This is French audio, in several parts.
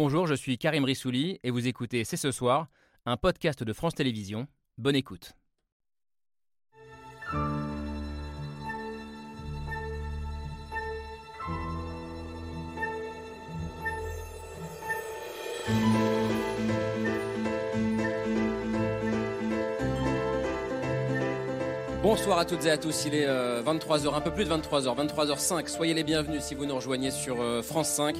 Bonjour, je suis Karim Rissouli et vous écoutez C'est ce soir, un podcast de France Télévisions. Bonne écoute. Bonsoir à toutes et à tous, il est 23h, un peu plus de 23h, 23h05. Soyez les bienvenus si vous nous rejoignez sur euh, France 5.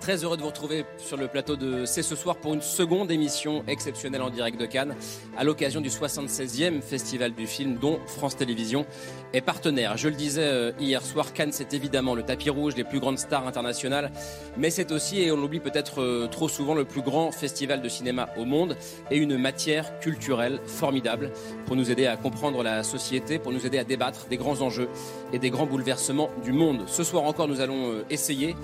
Très heureux de vous retrouver sur le plateau de C'est ce soir pour une seconde émission exceptionnelle en direct de Cannes à l'occasion du 76e Festival du film dont France Télévisions est partenaire. Je le disais euh, hier soir, Cannes c'est évidemment le tapis rouge des plus grandes stars internationales, mais c'est aussi, et on l'oublie peut-être euh, trop souvent, le plus grand festival de cinéma au monde et une matière culturelle formidable pour nous aider à comprendre la société, pour nous aider à débattre des grands enjeux et des grands bouleversements du monde. Ce soir encore, nous allons euh, essayer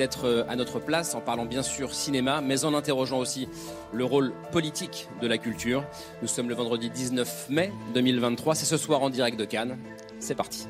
d'être euh, à notre place en parlant bien sûr cinéma, mais en interrogeant aussi le rôle politique de la culture. Nous sommes le vendredi 19 mai 2023, c'est ce soir en direct de Cannes. C'est parti.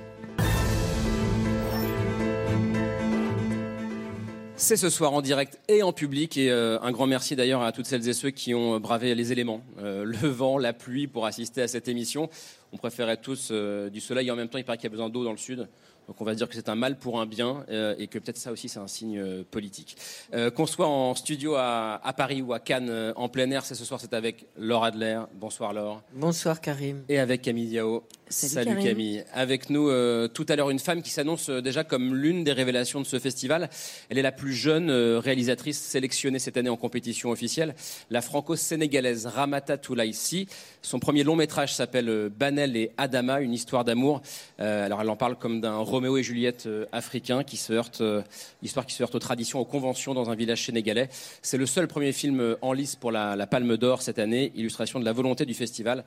C'est ce soir en direct et en public et euh, un grand merci d'ailleurs à toutes celles et ceux qui ont bravé les éléments, euh, le vent, la pluie pour assister à cette émission. On préférait tous du soleil et en même temps il paraît qu'il y a besoin d'eau dans le sud. Donc on va dire que c'est un mal pour un bien euh, et que peut-être ça aussi c'est un signe euh, politique. Euh, qu'on soit en studio à, Paris ou à Cannes en plein air, c'est ce soir c'est avec Laure Adler. Bonsoir Laure. Bonsoir Karim. Et avec Camille Diao. Salut, Camille. Avec nous tout à l'heure une femme qui s'annonce déjà comme l'une des révélations de ce festival. Elle est la plus jeune réalisatrice sélectionnée cette année en compétition officielle, la franco-sénégalaise Ramata Toulaïsi. Son premier long métrage s'appelle Banel et Adama, une histoire d'amour. alors elle en parle comme d'un Roméo et Juliette euh, africains qui se heurtent, euh, histoire qui se heurte aux traditions, aux conventions dans un village sénégalais. C'est le seul premier film euh, en lice pour la, Palme d'Or cette année, illustration de la volonté du festival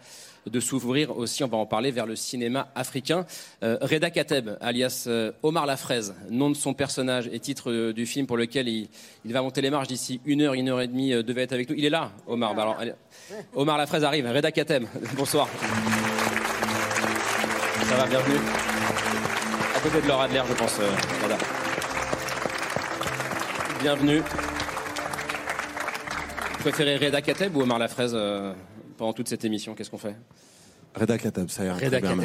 de s'ouvrir aussi, on va en parler, vers le cinéma africain. Reda Kateb, alias Omar la fraise, nom de son personnage et titre du film pour lequel il, va monter les marches d'ici une heure, une heure et demie, devait être avec nous. Il est là, Omar. Bah, Omar la fraise arrive. Reda Kateb, bonsoir. Ça va, bienvenue côté de Laura Adler, je pense. Euh, Bienvenue. Vous préférez Reda Kateb ou Omar Lafraise euh, pendant toute cette émission Qu'est-ce qu'on fait? Reda Kateb, ça ira Reda bien.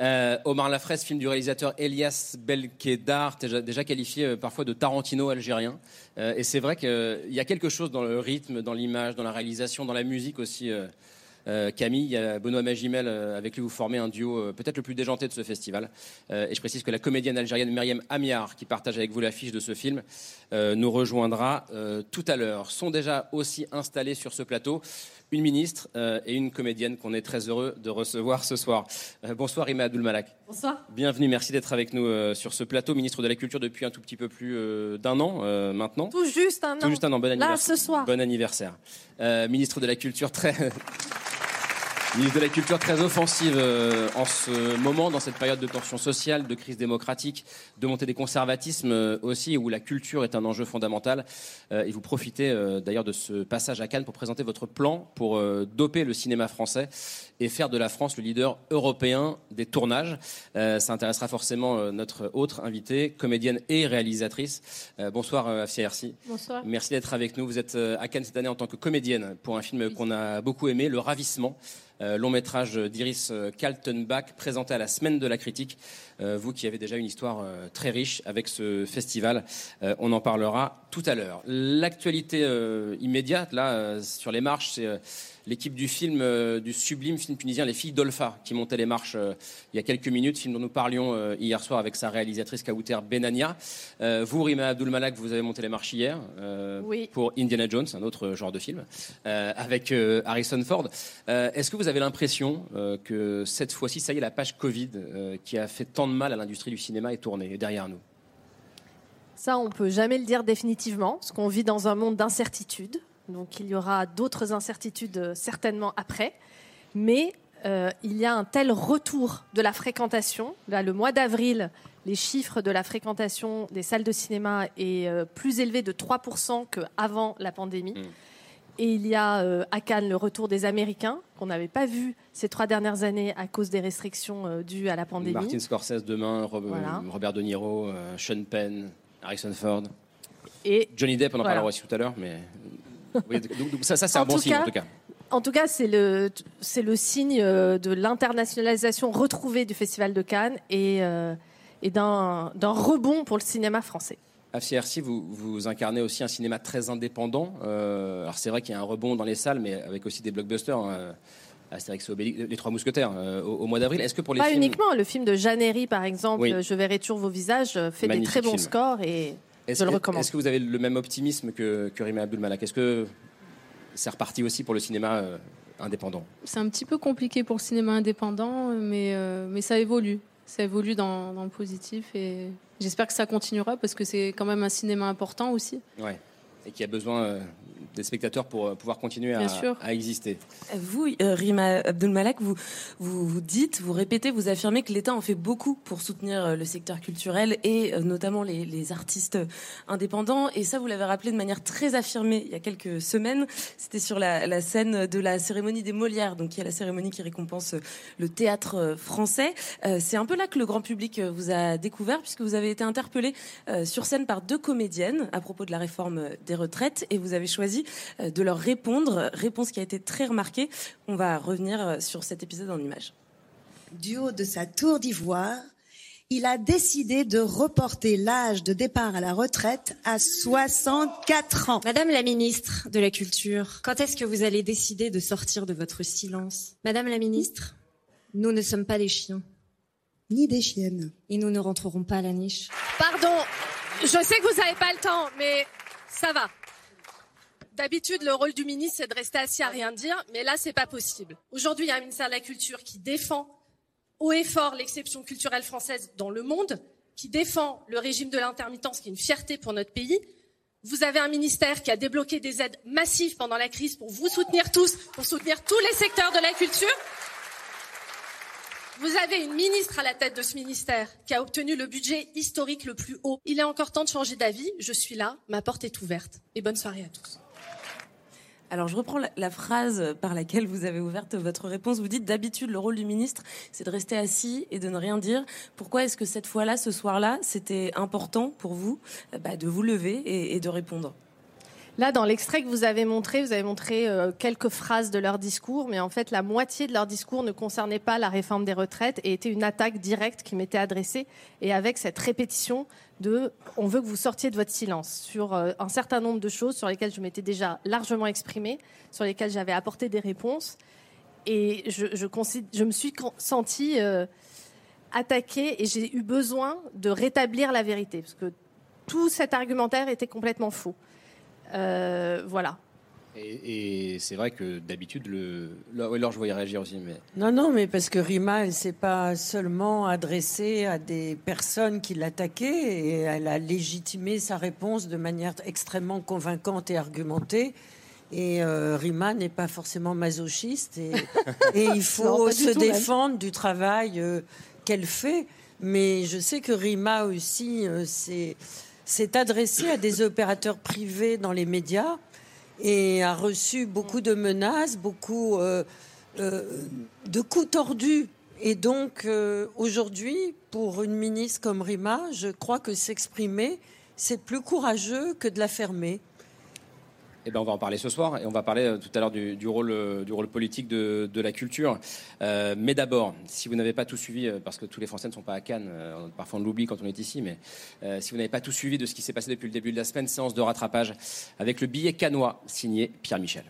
Euh, Omar Lafraise, film du réalisateur Elias Belkedar, déjà, qualifié parfois de Tarantino algérien. et c'est vrai qu'il y a quelque chose dans le rythme, dans l'image, dans la réalisation, dans la musique aussi euh, Camille, il y a Benoît Magimel, euh, avec lui vous formez un duo euh, peut-être le plus déjanté de ce festival. et je précise que la comédienne algérienne Myriam Amiar, qui partage avec vous l'affiche de ce film, nous rejoindra tout à l'heure. Sont déjà aussi installés sur ce plateau une ministre et une comédienne qu'on est très heureux de recevoir ce soir. bonsoir Rima Abdulmalak. Bonsoir. Bienvenue, merci d'être avec nous sur ce plateau, ministre de la Culture depuis un tout petit peu plus d'un an maintenant. Tout juste un an. Tout juste un an, bon anniversaire. Là, ce soir. Bon anniversaire. ministre de la Culture très... Ministre de la Culture très offensive euh, en ce moment, dans cette période de tension sociale, de crise démocratique, de montée des conservatismes euh, aussi, où la culture est un enjeu fondamental. Euh, et vous profitez d'ailleurs de ce passage à Cannes pour présenter votre plan pour doper le cinéma français et faire de la France le leader européen des tournages. ça intéressera forcément notre autre invitée, comédienne et réalisatrice. bonsour Afsia Hersi. Bonsoir. Merci d'être avec nous. Vous êtes à Cannes cette année en tant que comédienne pour un film qu'on a beaucoup aimé, Le Ravissement. Euh, long métrage d'Iris Kaltenbach présenté à la Semaine de la Critique. Euh, vous qui avez déjà une histoire très riche avec ce festival, on en parlera tout à l'heure. L'actualité immédiate, là, sur les marches, c'est l'équipe du film, euh, du sublime film tunisien Les Filles d'Olfa, qui montait les marches euh, il y a quelques minutes, film dont nous parlions euh, hier soir avec sa réalisatrice Kaouter Benania. vous, Rima Abdulmalak, vous avez monté les marches hier pour Indiana Jones, un autre genre de film, avec Harrison Ford. Est-ce que vous avez l'impression que cette fois-ci, ça y est, la page Covid qui a fait tant de mal à l'industrie du cinéma est tournée derrière nous ça, on peut jamais le dire définitivement, parce qu'on vit dans un monde d'incertitude. Donc il y aura d'autres incertitudes euh, certainement après. Mais euh, il y a un tel retour de la fréquentation. Là, le mois d'avril, les chiffres de la fréquentation des salles de cinéma est euh, plus élevé de 3% qu'avant la pandémie. Mm. Et il y a à Cannes le retour des Américains, qu'on n'avait pas vu ces trois dernières années à cause des restrictions dues à la pandémie. Martin Scorsese demain, Robert De Niro, Sean Penn, Harrison Ford. Et Johnny Depp, on en parlera aussi tout à l'heure, mais donc, ça, ça c'est un bon signe en tout cas. En tout cas, c'est le, c'est le signe euh, de l'internationalisation retrouvée du Festival de Cannes et, euh, et d'un, d'un rebond pour le cinéma français. Afia vous, vous incarnez aussi un cinéma très indépendant. Euh, alors c'est vrai qu'il y a un rebond dans les salles, mais avec aussi des blockbusters. Hein, Astérix les Trois Mousquetaires, au, mois d'avril. Est-ce que pour les Pas uniquement, le film de Jeannery, par exemple, Je verrai toujours vos visages, fait des très bons scores et je le recommande. Est-ce que vous avez le même optimisme que, que Rima Abdul-Malak? Est-ce que c'est reparti aussi pour le cinéma euh, indépendant? C'est un petit peu compliqué pour le cinéma indépendant, mais, euh, mais ça évolue. Ça évolue dans, le positif et j'espère que ça continuera parce que c'est quand même un cinéma important aussi. Ouais. Et qui a besoin euh, des spectateurs pour euh, pouvoir continuer à, à, exister. Vous, euh, Rima Abdelmalak, vous, vous, vous dites, vous répétez, vous affirmez que l'État en fait beaucoup pour soutenir euh, le secteur culturel et notamment les, les artistes indépendants. Et ça, vous l'avez rappelé de manière très affirmée il y a quelques semaines. C'était sur la, la, scène de la cérémonie des Molières, donc qui est la cérémonie qui récompense le théâtre français. C'est un peu là que le grand public vous a découvert, puisque vous avez été interpellé sur scène par deux comédiennes à propos de la réforme des retraites et vous avez choisi de leur répondre. Réponse qui a été très remarquée. On va revenir euh, sur cet épisode en images. Du haut de sa tour d'ivoire, il a décidé de reporter l'âge de départ à la retraite à 64 ans. Madame la ministre de la Culture, quand est-ce que vous allez décider de sortir de votre silence? Madame la ministre, nous ne sommes pas des chiens. Ni des chiennes. Et nous ne rentrerons pas à la niche. Pardon, je sais que vous n'avez pas le temps, mais ça va. D'habitude, le rôle du ministre, c'est de rester assis à rien dire, mais là, c'est pas possible. Aujourd'hui, il y a un ministère de la Culture qui défend haut et fort l'exception culturelle française dans le monde, qui défend le régime de l'intermittence, qui est une fierté pour notre pays. Vous avez un ministère qui a débloqué des aides massives pendant la crise pour vous soutenir tous, pour soutenir tous les secteurs de la culture. Vous avez une ministre à la tête de ce ministère qui a obtenu le budget historique le plus haut. Il est encore temps de changer d'avis. Je suis là, ma porte est ouverte. Et bonne soirée à tous. Alors je reprends la, phrase par laquelle vous avez ouverte votre réponse. Vous dites d'habitude le rôle du ministre, c'est de rester assis et de ne rien dire. Pourquoi est-ce que cette fois-là, ce soir-là, c'était important pour vous euh, bah, de vous lever et de répondre? Là, dans l'extrait que vous avez montré, vous avez montré euh, quelques phrases de leur discours, mais en fait, la moitié de leur discours ne concernait pas la réforme des retraites et était une attaque directe qui m'était adressée, et avec cette répétition de on veut que vous sortiez de votre silence sur euh, un certain nombre de choses sur lesquelles je m'étais déjà largement exprimée, sur lesquelles j'avais apporté des réponses, et je, me suis sentie euh, attaquée et j'ai eu besoin de rétablir la vérité, parce que tout cet argumentaire était complètement faux. Euh, voilà. Et, c'est vrai que d'habitude, le... alors je voyais réagir aussi. Mais... Non, non, mais parce que Rima, elle s'est pas seulement adressée à des personnes qui l'attaquaient, et elle a légitimé sa réponse de manière extrêmement convaincante et argumentée. Et euh, Rima n'est pas forcément masochiste, et, il faut se défendre du travail euh, qu'elle fait. Mais je sais que Rima aussi, c'est s'est adressé à des opérateurs privés dans les médias et a reçu beaucoup de menaces, beaucoup euh, euh, de coups tordus. Et donc, euh, aujourd'hui, pour une ministre comme Rima, je crois que s'exprimer, c'est plus courageux que de la fermer. Eh ben, on va en parler ce soir et on va parler euh, tout à l'heure du, rôle, euh, du rôle politique de, la culture. Euh, mais d'abord, si vous n'avez pas tout suivi, parce que tous les Français ne sont pas à Cannes, parfois on l'oublie quand on est ici, mais si vous n'avez pas tout suivi de ce qui s'est passé depuis le début de la semaine, séance de rattrapage avec le billet canois signé Pierre Michel.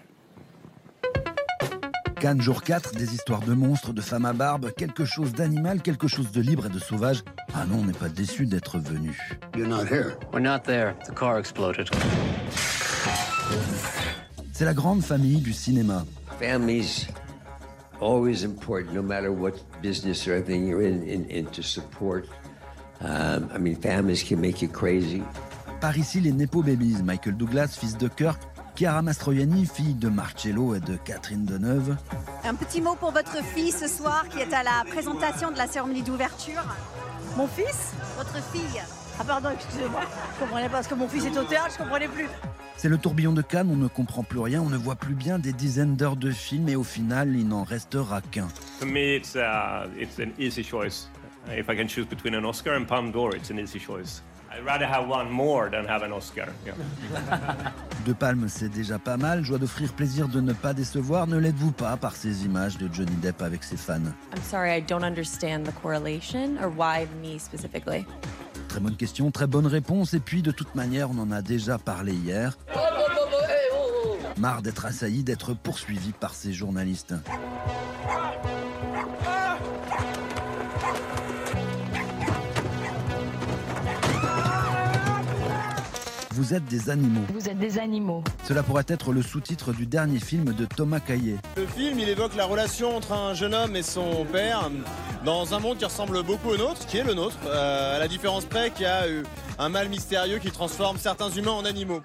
Cannes jour 4, des histoires de monstres, de femmes à barbe, quelque chose d'animal, quelque chose de libre et de sauvage. Ah non, on n'est pas déçu d'être venu. You're not here. We're not there. The car exploded. C'est la grande famille du cinéma. Families always important, no matter what business or anything you're in, in, in to support. Um, I mean, families can make you crazy. Par ici, les Nepo Babies, Michael Douglas, fils de Kirk, Chiara Mastroianni, fille de Marcello et de Catherine Deneuve. Un petit mot pour votre fille ce soir qui est à la présentation de la cérémonie d'ouverture. Mon fils Votre fille. Ah pardon, excusez-moi, je comprenais pas parce que mon fils est au théâtre, je comprenais plus. C'est le tourbillon de Cannes, on ne comprend plus rien, on ne voit plus bien des dizaines d'heures de film et au final, il n'en restera qu'un. For me, it's, uh, it's an easy choice. If I can choose between an Oscar and Palme d'Or, it's an easy choice. I'd rather have one more than have an Oscar. De Palme, c'est déjà pas mal. Joie d'offrir plaisir de ne pas décevoir. Ne l'êtes-vous pas par ces images de Johnny Depp avec ses fans? I'm sorry, I don't understand the correlation or why me specifically? Très bonne question, très bonne réponse. Et puis, de toute manière, on en a déjà parlé hier. Marre d'être assailli, d'être poursuivi par ces journalistes. Vous êtes des animaux. Vous êtes des animaux. Cela pourrait être le sous-titre du dernier film de Thomas Caillet. Le film, il évoque la relation entre un jeune homme et son père dans un monde qui ressemble beaucoup au nôtre, qui est le nôtre, euh, à la différence près qu'il y a eu un mal mystérieux qui transforme certains humains en animaux.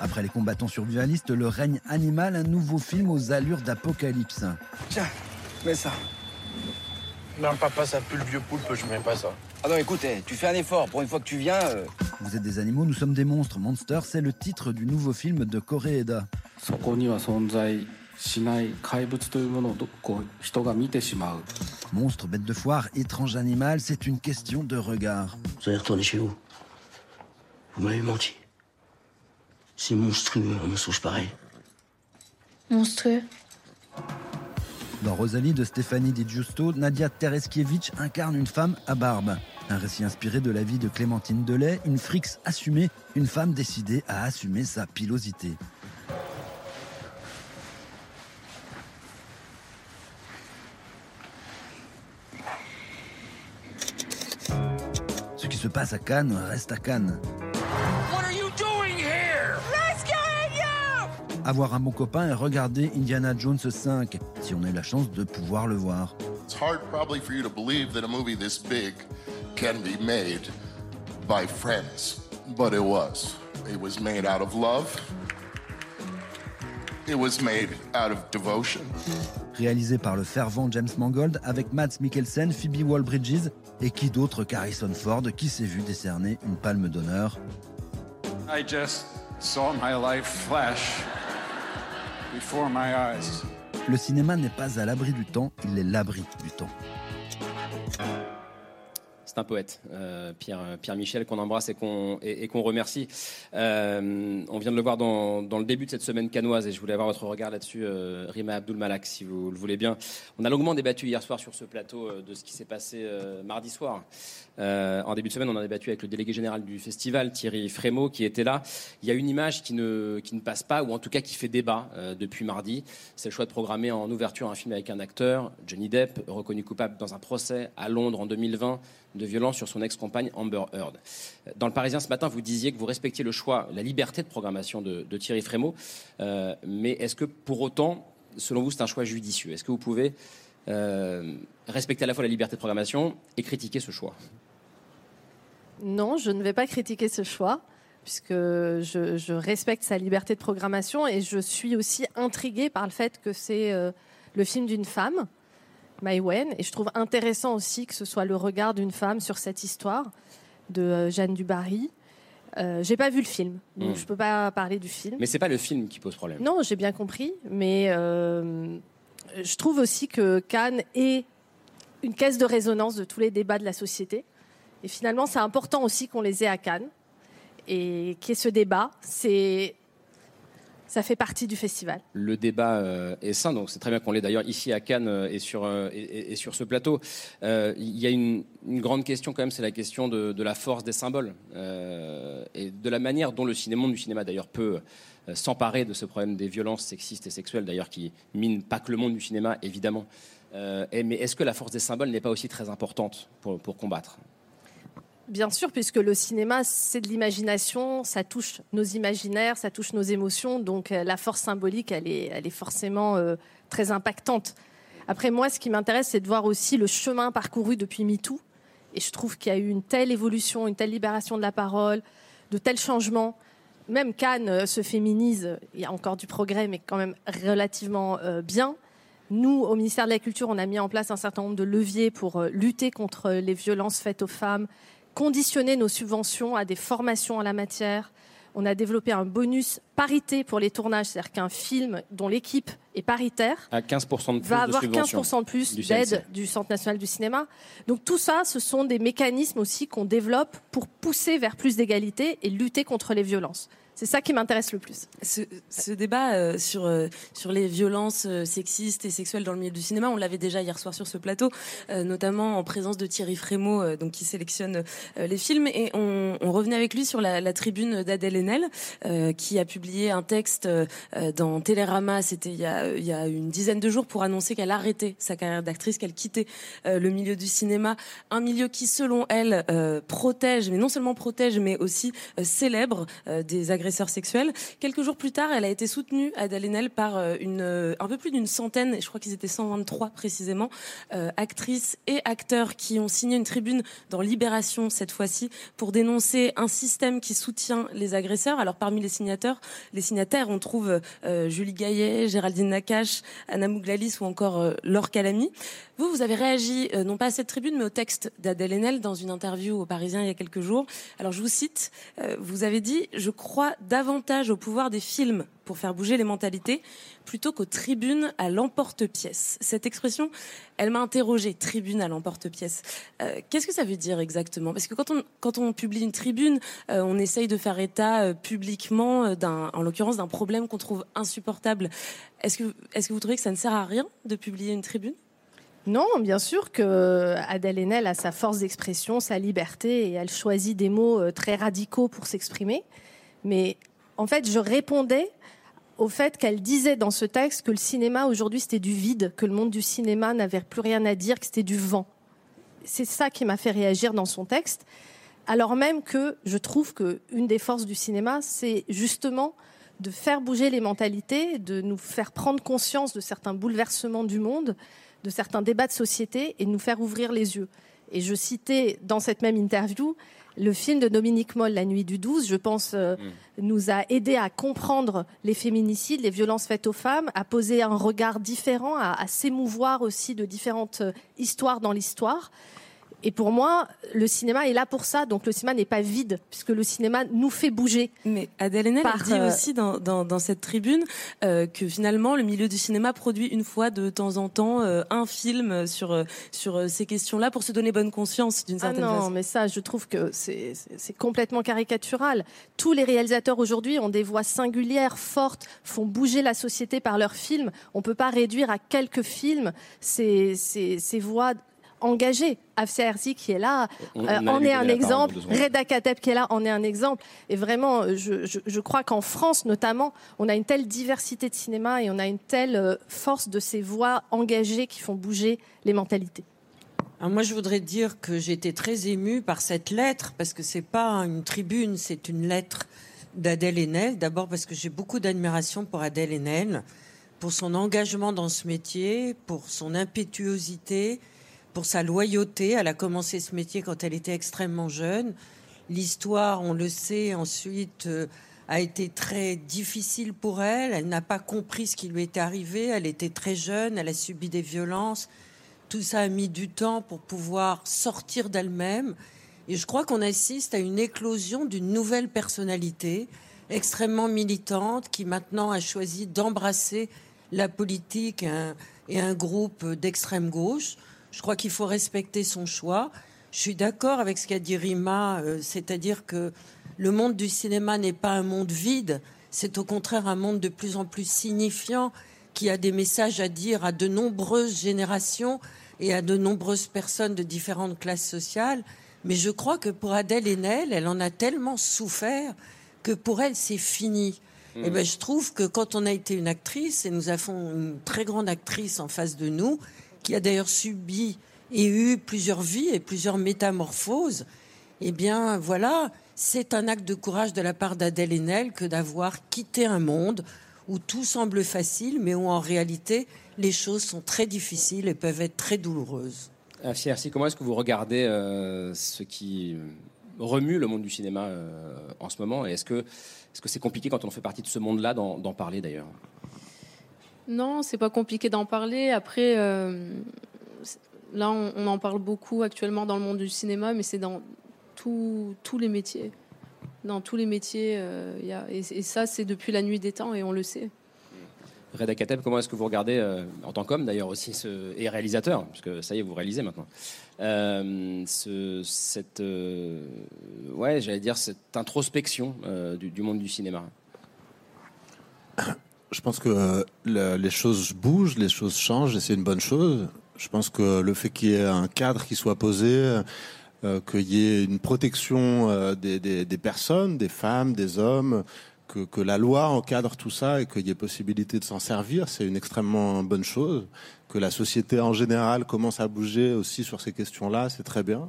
Après les combattants survivalistes, le règne animal, un nouveau film aux allures d'apocalypse. Tiens, mets ça. Non, papa, ça pue le vieux poulpe, je mets pas ça. Ah non, écoute, eh, tu fais un effort. Pour une fois que tu viens. euh, Vous êtes des animaux, nous sommes des monstres. Monster, c'est le titre du nouveau film de Koreeda. そこには存在しない怪物というものをどこう人が見てしまう Monstre, bête de foire, étrange animal, c'est une question de regard. Vous allez retourner chez vous. Vous m'avez menti. C'est monstrueux, un mensonge pareil. Monstrueux. Dans Rosalie de Stéphanie Di Giusto, Nadia Tereskiewicz incarne une femme à barbe. Un récit inspiré de la vie de Clémentine Delay, une frixe assumée, une femme décidée à assumer sa pilosité. Se passe à Cannes reste à Cannes. What are you doing here? Rescuing you! Avoir un bon copain et regarder Indiana Jones 5, si on a eu la chance de pouvoir le voir. It's hard probably for you to believe that a movie this big can be made by friends, but it was. It was made out of love. It was made out of devotion. Réalisé par le fervent James Mangold avec Mads Mikkelsen, Phoebe Waller-Bridges et qui d'autre qu'Harrison Ford qui s'est vu décerner une palme d'honneur. I just saw my life flash before my eyes. Le cinéma n'est pas à l'abri du temps, il est l'abri du temps. Un poète, euh, Pierre, Michel, qu'on embrasse et qu'on remercie. Euh, on vient de le voir dans, le début de cette semaine canoise et je voulais avoir votre regard là-dessus, euh, Rima Abdul Malak, si vous le voulez bien. On a longuement débattu hier soir sur ce plateau de ce qui s'est passé mardi soir. En début de semaine, on a débattu avec le délégué général du festival, Thierry Frémaux, qui était là. Il y a une image qui ne, passe pas, ou en tout cas qui fait débat depuis mardi. C'est le choix de programmer en ouverture un film avec un acteur, Johnny Depp, reconnu coupable dans un procès à Londres en 2020 de violence sur son ex-compagne Amber Heard. Dans le Parisien ce matin, vous disiez que vous respectiez le choix, la liberté de programmation de, Thierry Frémaux. Euh, mais est-ce que pour autant, selon vous, c'est un choix judicieux? Est-ce que vous pouvez euh, respecter à la fois la liberté de programmation et critiquer ce choix? Non, je ne vais pas critiquer ce choix, puisque je, je respecte sa liberté de programmation et je suis aussi intriguée par le fait que c'est euh, le film d'une femme, Mai Wen, et je trouve intéressant aussi que ce soit le regard d'une femme sur cette histoire de euh, Jeanne Dubarry. Euh, j'ai pas vu le film, donc Mm. je peux pas parler du film. Mais c'est pas le film qui pose problème. Non, j'ai bien compris, mais euh, je trouve aussi que Cannes est une caisse de résonance de tous les débats de la société. Et finalement, c'est important aussi qu'on les ait à Cannes et qu'il y ait ce débat. C'est ça fait partie du festival. Le débat euh, est sain, donc c'est très bien qu'on l'ait d'ailleurs ici à Cannes euh, et, sur, euh, et, sur ce plateau. Il y a une, grande question quand même, c'est la question de, la force des symboles et de la manière dont le cinéma, du cinéma d'ailleurs peut s'emparer de ce problème des violences sexistes et sexuelles, d'ailleurs qui mine pas que le monde du cinéma évidemment. Mais est-ce que la force des symboles n'est pas aussi très importante pour combattre? Bien sûr, puisque le cinéma, c'est de l'imagination, ça touche nos imaginaires, ça touche nos émotions, donc euh, la force symbolique, elle est, elle est forcément euh, très impactante. Après, moi, ce qui m'intéresse, c'est de voir aussi le chemin parcouru depuis MeToo. Et je trouve qu'il y a eu une telle évolution, une telle libération de la parole, de tels changements. Même Cannes euh, se féminise, il y a encore du progrès, mais quand même relativement bien. Nous, au ministère de la Culture, on a mis en place un certain nombre de leviers pour lutter contre les violences faites aux femmes, conditionner nos subventions à des formations en la matière. On a développé un bonus parité pour les tournages, c'est-à-dire qu'un film dont l'équipe et paritaire À 15% de plus va avoir subventions 15% de plus d'aide du Centre national du cinéma. Donc tout ça, ce sont des mécanismes aussi qu'on développe pour pousser vers plus d'égalité et lutter contre les violences. C'est ça qui m'intéresse le plus. Ce, ce débat euh, sur euh, sur les violences euh, sexistes et sexuelles dans le milieu du cinéma, on l'avait déjà hier soir sur ce plateau, euh, notamment en présence de Thierry Frémaux, euh, donc qui sélectionne les films, et on, on revenait avec lui sur la, la tribune d'Adèle Haenel, qui a publié un texte dans Télérama, c'était il il y a une dizaine de jours, pour annoncer qu'elle arrêtait sa carrière d'actrice, qu'elle quittait le milieu du cinéma, un milieu qui, selon elle, protège, mais non seulement protège, mais aussi célèbre des agresseurs sexuels. Quelques jours plus tard, elle a été soutenue, Adèle Haenel, par euh, une, euh, un peu plus d'une centaine, je crois qu'ils étaient 123 précisément, euh, actrices et acteurs qui ont signé une tribune dans Libération cette fois-ci pour dénoncer un système qui soutient les agresseurs. Alors parmi les signateurs, les signataires, on trouve euh, Julie Gaillet, Géraldine Nakache, Anna Mouglalis ou encore euh, Laure Calamy. Vous, vous avez réagi euh, non pas à cette tribune, mais au texte d'Adèle Haenel dans une interview au Parisien il y a quelques jours. Alors je vous cite, vous avez dit « Je crois davantage au pouvoir des films pour faire bouger les mentalités plutôt qu'aux tribunes à l'emporte-pièce ». Cette expression, elle m'a interrogée, tribune à l'emporte-pièce. Euh, Qu'est-ce que ça veut dire exactement? Parce que quand on, publie une tribune, euh, on essaye de faire état euh, publiquement, en l'occurrence, d'un problème qu'on trouve insupportable. Est-ce que, est-ce que vous trouvez que ça ne sert à rien de publier une tribune? Non, bien sûr que Adèle Haenel a sa force d'expression, sa liberté, et elle choisit des mots très radicaux pour s'exprimer. Mais en fait, je répondais au fait qu'elle disait dans ce texte que le cinéma aujourd'hui c'était du vide, que le monde du cinéma n'avait plus rien à dire, que c'était du vent. C'est ça qui m'a fait réagir dans son texte, alors même que je trouve que une des forces du cinéma, c'est justement de faire bouger les mentalités, de nous faire prendre conscience de certains bouleversements du monde, de certains débats de société et de nous faire ouvrir les yeux. Et je citais dans cette même interview le film de Dominique Moll, La nuit du 12, je pense, euh, nous a aidé à comprendre les féminicides, les violences faites aux femmes, à poser un regard différent, à, à s'émouvoir aussi de différentes euh, histoires dans l'histoire. Et pour moi, le cinéma est là pour ça. Donc le cinéma n'est pas vide, puisque le cinéma nous fait bouger. Mais Adèle Haenel Par, dit euh, aussi dans, dans, dans cette tribune euh, que finalement le milieu du cinéma produit une fois de temps en temps euh, un film sur, euh, sur euh, ces questions-là pour se donner bonne conscience d'une Ah certaine non, façon. mais ça, je trouve que c'est complètement caricatural. Tous les réalisateurs aujourd'hui ont des voix singulières, fortes, font bouger la société par leurs films. On peut pas réduire à quelques films ces, ces, ces voix engagées. Afsia Herzi qui est là On- on euh, libéré est un exemple. Reda Kateb qui est là en est un exemple. Et vraiment, euh, je, je, je crois qu'en France notamment, on a une telle diversité de cinéma et on a une telle euh, force de ces voix engagées qui font bouger les mentalités. Alors moi, je voudrais dire que j'ai été très émue par cette lettre, parce que c'est pas une tribune, c'est une lettre d'Adèle Haenel. D'abord parce que j'ai beaucoup d'admiration pour Adèle Haenel, pour son engagement dans ce métier, pour son impétuosité, pour sa loyauté. Elle a commencé ce métier quand elle était extrêmement jeune. L'histoire, on le sait, ensuite euh, a été très difficile pour elle. Elle n'a pas compris ce qui lui était arrivé. Elle était très jeune, elle a subi des violences. Tout ça a mis du temps pour pouvoir sortir d'elle-même. Et je crois qu'on assiste à une éclosion d'une nouvelle personnalité extrêmement militante qui maintenant a choisi d'embrasser la politique et un, et un groupe d'extrême gauche. Je crois qu'il faut respecter son choix. Je suis d'accord avec ce qu'a dit Rima, euh, c'est-à-dire que le monde du cinéma n'est pas un monde vide, c'est au contraire un monde de plus en plus signifiant qui a des messages à dire à de nombreuses générations et à de nombreuses personnes de différentes classes sociales. Mais je crois que pour Adèle Haenel, elle en a tellement souffert que pour elle, c'est fini. Mm. Et ben, je trouve que quand on a été une actrice, et nous avons une très grande actrice en face de nous, qui a d'ailleurs subi et eu plusieurs vies et plusieurs métamorphoses, eh bien, voilà, c'est un acte de courage de la part d'Adèle Haenel que d'avoir quitté un monde où tout semble facile, mais où en réalité, les choses sont très difficiles et peuvent être très douloureuses. Afia Hersi, comment est-ce que vous regardez euh, ce qui euh, remue le monde du cinéma euh, en ce moment? Et est-ce que est-ce que c'est compliqué quand on fait partie de ce monde-là d'en parler d'ailleurs? Non, c'est pas compliqué d'en parler. Après, euh, là, on, en parle beaucoup actuellement dans le monde du cinéma, mais c'est dans tous- les métiers. Dans tous les métiers, euh, et, ça, c'est depuis la nuit des temps, et on le sait. Reda Kateb, comment est-ce que vous regardez, euh, en tant qu'homme d'ailleurs aussi, et réalisateur, parce que ça y est, vous réalisez maintenant, ce, cette, introspection du monde du cinéma? Je pense que euh, le- les choses bougent, les choses changent et c'est une bonne chose. Je pense que le fait qu'il y ait un cadre qui soit posé, euh, qu'il y ait une protection euh, des, personnes, des femmes, des hommes, que, la loi encadre tout ça et qu'il y ait possibilité de s'en servir, c'est une extrêmement bonne chose. Que la société en général commence à bouger aussi sur ces questions-là, c'est très bien.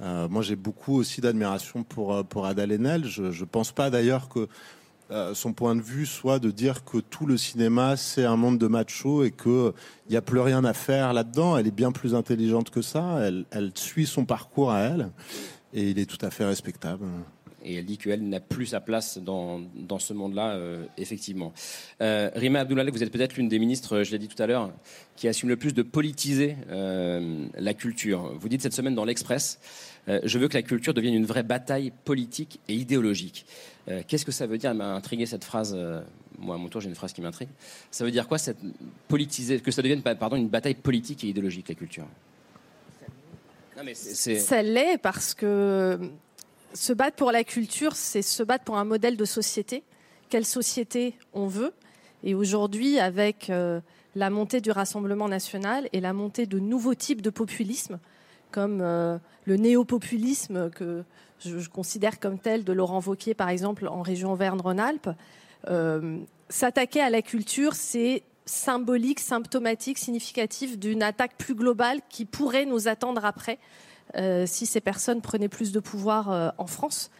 Moi, j'ai beaucoup aussi d'admiration pour, pour Ada Lenel. Je ne pense pas d'ailleurs que euh, son point de vue soit de dire que tout le cinéma c'est un monde de macho et que il n'y a plus rien à faire là-dedans. Elle est bien plus intelligente que ça. Elle, suit son parcours à elle et il est tout à fait respectable. Et elle dit qu'elle n'a plus sa place dans, dans ce monde-là, euh, effectivement. Euh, Rima Abdullah, vous êtes peut-être l'une des ministres, je l'ai dit tout à l'heure, qui assume le plus de politiser euh, la culture. Vous dites cette semaine dans l'Express, euh, je veux que la culture devienne une vraie bataille politique et idéologique. Euh, Qu'est-ce que ça veut dire? Elle m'a intrigué cette phrase. euh, moi, à mon tour, j'ai une phrase qui m'intrigue. Ça veut dire quoi, cette politiser, que ça devienne pardon, une bataille politique et idéologique, la culture? Ça l'est parce que se battre pour la culture, c'est se battre pour un modèle de société. Quelle société on veut Et aujourd'hui, avec euh, la montée du Rassemblement national et la montée de nouveaux types de populisme, comme euh, le néopopulisme que je, je considère comme tel de Laurent Wauquiez, par exemple, en région Auvergne-Rhône-Alpes, euh, s'attaquer à la culture, c'est symbolique, symptomatique, significatif d'une attaque plus globale qui pourrait nous attendre après euh, si ces personnes prenaient plus de pouvoir euh, en France.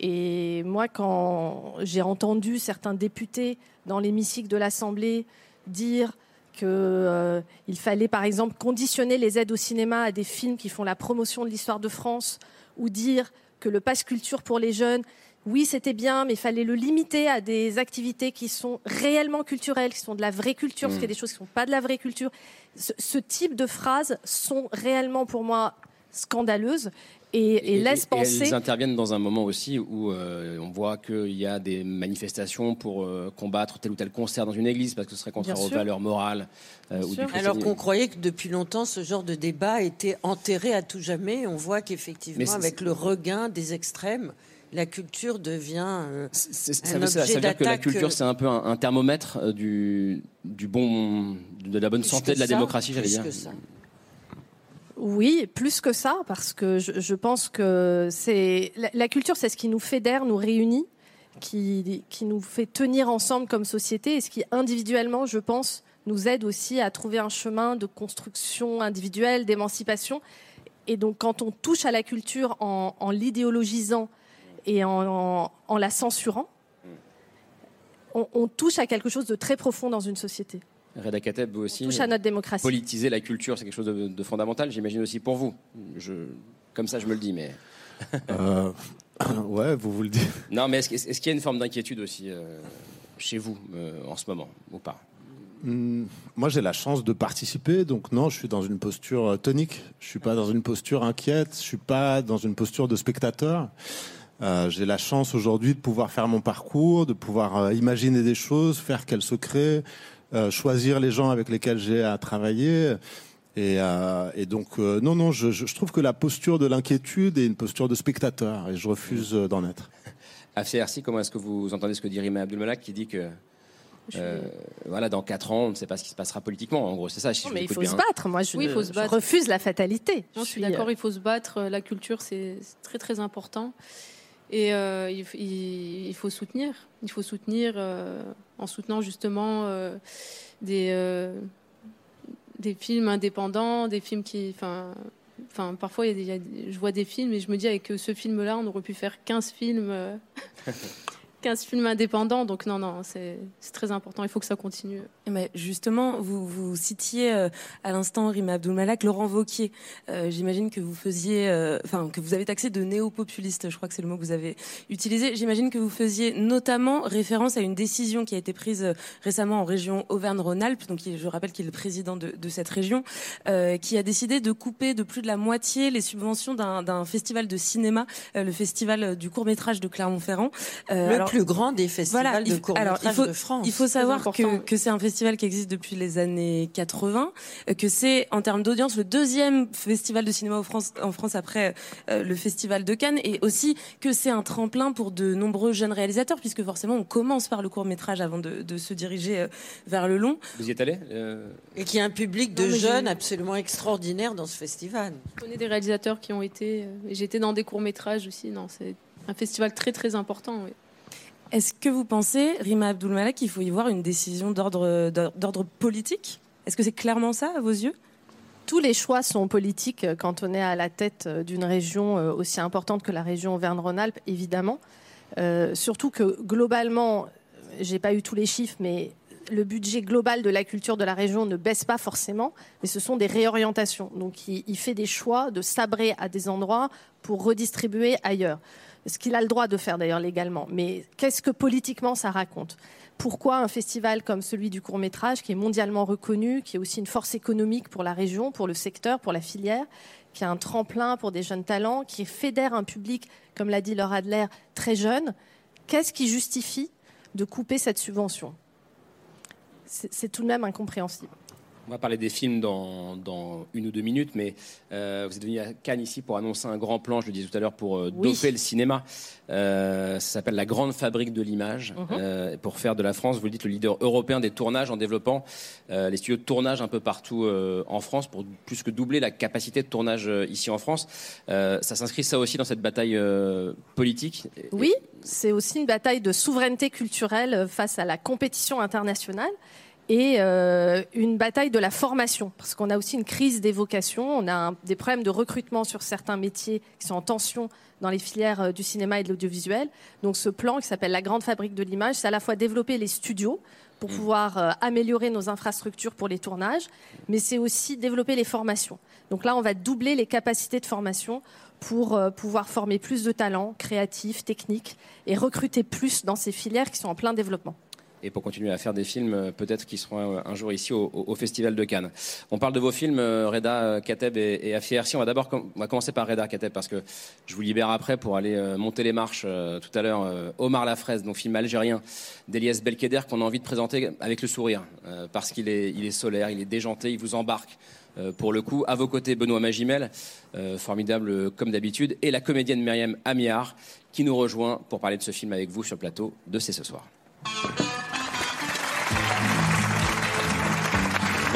Et moi, quand j'ai entendu certains députés dans l'hémicycle de l'Assemblée dire qu'il fallait, par exemple, conditionner les aides au cinéma à des films qui font la promotion de l'histoire de France, ou dire que le passe culture pour les jeunes, oui, c'était bien, mais il fallait le limiter à des activités qui sont réellement culturelles, qui sont de la vraie culture, parce qu'il y a des choses qui ne sont pas de la vraie culture. Ce, ce type de phrases sont réellement, pour moi, scandaleuses et, et penser. Elles interviennent dans un moment aussi où euh, on voit qu'il y a des manifestations pour euh, combattre tel ou tel concert dans une église parce que ce serait contraire aux valeurs morales. euh, ou Alors qu'on croyait que depuis longtemps, ce genre de débat était enterré à tout jamais, on voit qu'effectivement, avec le regain des extrêmes, la culture devient euh, ça, un veut, ça objet veut dire que la culture, c'est un peu un, un thermomètre du, du bon, de la bonne Plus santé de la ça, démocratie, j'allais plus dire. que ça. Oui, plus que ça, parce que je, pense que c'est la, culture, c'est ce qui nous fédère, nous réunit, qui, qui nous fait tenir ensemble comme société, et ce qui individuellement, je pense, nous aide aussi à trouver un chemin de construction individuelle, d'émancipation. Et donc, quand on touche à la culture en, l'idéologisant et en, en- la censurant, on touche à quelque chose de très profond dans une société. Reda Kateb, vous aussi. touche à notre démocratie. Politiser la culture, c'est quelque chose de, de fondamental, j'imagine aussi pour vous. Je, comme ça, je me le dis, mais. Euh, ouais, vous vous le dites. Non, mais est-ce, qu'il y a une forme d'inquiétude aussi euh, chez vous euh, en ce moment ou pas? Hmm, Moi, j'ai la chance de participer, donc non, je suis dans une posture tonique. Je suis pas dans une posture inquiète. Je suis pas dans une posture de spectateur. Euh, j'ai la chance aujourd'hui de pouvoir faire mon parcours, de pouvoir euh, imaginer des choses, faire qu'elles se créent, euh, choisir les gens avec lesquels j'ai à travailler. Et, euh, et donc, euh, non, non, je, trouve que la posture de l'inquiétude est une posture de spectateur, et je refuse d'en être. AFCRC, comment est-ce que vous entendez ce que dit Rima Abdulmalak qui dit que. euh, voilà, dans 4 ans, on ne sait pas ce qui se passera politiquement. En gros, c'est ça. Si Non, je mais il faut bien. se battre. Moi, je, Oui, il faut se je battre. refuse la fatalité. Non, je suis euh, d'accord, il faut se battre. La culture, c'est très très important. Et euh, il, f- il- il faut soutenir. Il faut soutenir euh, en soutenant justement euh, des, euh, des films indépendants, des films qui. Enfin, enfin parfois, il y a des- je vois des films et je me dis avec ce film-là, on aurait pu faire 15 films. euh, 15 films indépendants, donc non, non, c'est très important, il faut que ça continue. Mais justement, vous, vous citiez euh, à l'instant Rima Abdulmalak, Laurent Wauquiez. Euh, J'imagine que vous faisiez, euh, enfin que vous avez taxé de néo-populiste. Je crois que c'est le mot que vous avez utilisé. J'imagine que vous faisiez notamment référence à une décision qui a été prise euh, récemment en région Auvergne-Rhône-Alpes. Donc, je rappelle qu'il est le président de, de cette région, euh, qui a décidé de couper de plus de la moitié les subventions d'un festival de cinéma, euh, le festival du court métrage de Clermont-Ferrand. Euh, le alors- plus grand des festivals Voilà, de court alors il faut, de France. il faut savoir que, que c'est un festival qui existe depuis les années 80, euh, que c'est en termes d'audience le deuxième festival de cinéma en France, en France après euh, le festival de Cannes, et aussi que c'est un tremplin pour de nombreux jeunes réalisateurs, puisque forcément on commence par le court métrage avant de, de se diriger euh, vers le long. Vous y êtes allé euh, Et qu'il y a un public de Non, jeunes absolument extraordinaire dans ce festival. Je connais des réalisateurs qui ont été. J'étais dans des courts-métrages aussi. Non, c'est un festival très très important. oui. Est-ce que vous pensez, Rima Abdulmalek, qu'il faut y voir une décision d'ordre politique? Est-ce que c'est clairement ça à vos yeux? Tous les choix sont politiques euh, quand on est à la tête euh, d'une région euh, aussi importante que la région Auvergne-Rhône-Alpes, évidemment. Surtout que globalement, j'ai pas eu tous les chiffres, mais le budget global de la culture de la région ne baisse pas forcément, mais ce sont des réorientations. Donc il, fait des choix de sabrer à des endroits pour redistribuer ailleurs. Ce qu'il a le droit de faire d'ailleurs légalement. Mais qu'est-ce que politiquement ça raconte? Pourquoi un festival comme celui du court métrage, qui est mondialement reconnu, qui est aussi une force économique pour la région, pour le secteur, pour la filière, qui a un tremplin pour des jeunes talents, qui fédère un public, comme l'a dit Laura Adler, très jeune, qu'est-ce qui justifie de couper cette subvention? C'est tout de même incompréhensible. On va parler des films dans, dans une ou deux minutes, mais euh, vous êtes venu à Cannes ici pour annoncer un grand plan, je le disais tout à l'heure, pour euh, Oui. doper le cinéma. Euh, ça s'appelle la Grande Fabrique de l'Image, Mhm. euh, pour faire de la France, vous le dites, le leader européen des tournages en développant les studios de tournage un peu partout en France, pour plus que doubler la capacité de tournage ici en France. Ça s'inscrit ça aussi dans cette bataille politique? Oui, c'est aussi une bataille de souveraineté culturelle face à la compétition internationale et euh, une bataille de la formation, parce qu'on a aussi une crise des vocations, on a un- des problèmes de recrutement sur certains métiers qui sont en tension dans les filières euh, du cinéma et de l'audiovisuel. Donc ce plan qui s'appelle la Grande Fabrique de l'Image, c'est à la fois développer les studios pour pouvoir euh, améliorer nos infrastructures pour les tournages, mais c'est aussi développer les formations. Donc là, on va doubler les capacités de formation pour euh, pouvoir former plus de talents créatifs, techniques et recruter plus dans ces filières qui sont en plein développement. Et pour continuer à faire des films euh, peut-être qui seront euh, un jour ici au, Festival de Cannes. On parle de vos films, euh, Reda Kateb et, et Afi Ersi. On va d'abord commencer par Reda Kateb parce que je vous libère après pour aller monter les marches tout à l'heure. euh, Omar Lafraise, donc film algérien d'Elias Belkeder qu'on a envie de présenter avec le sourire parce qu'il est, il est solaire, il est déjanté, il vous embarque. pour le coup, à vos côtés, Benoît Magimel, formidable comme d'habitude, et la comédienne Myriam Amiar, qui nous rejoint pour parler de ce film avec vous sur le plateau de C'est ce soir.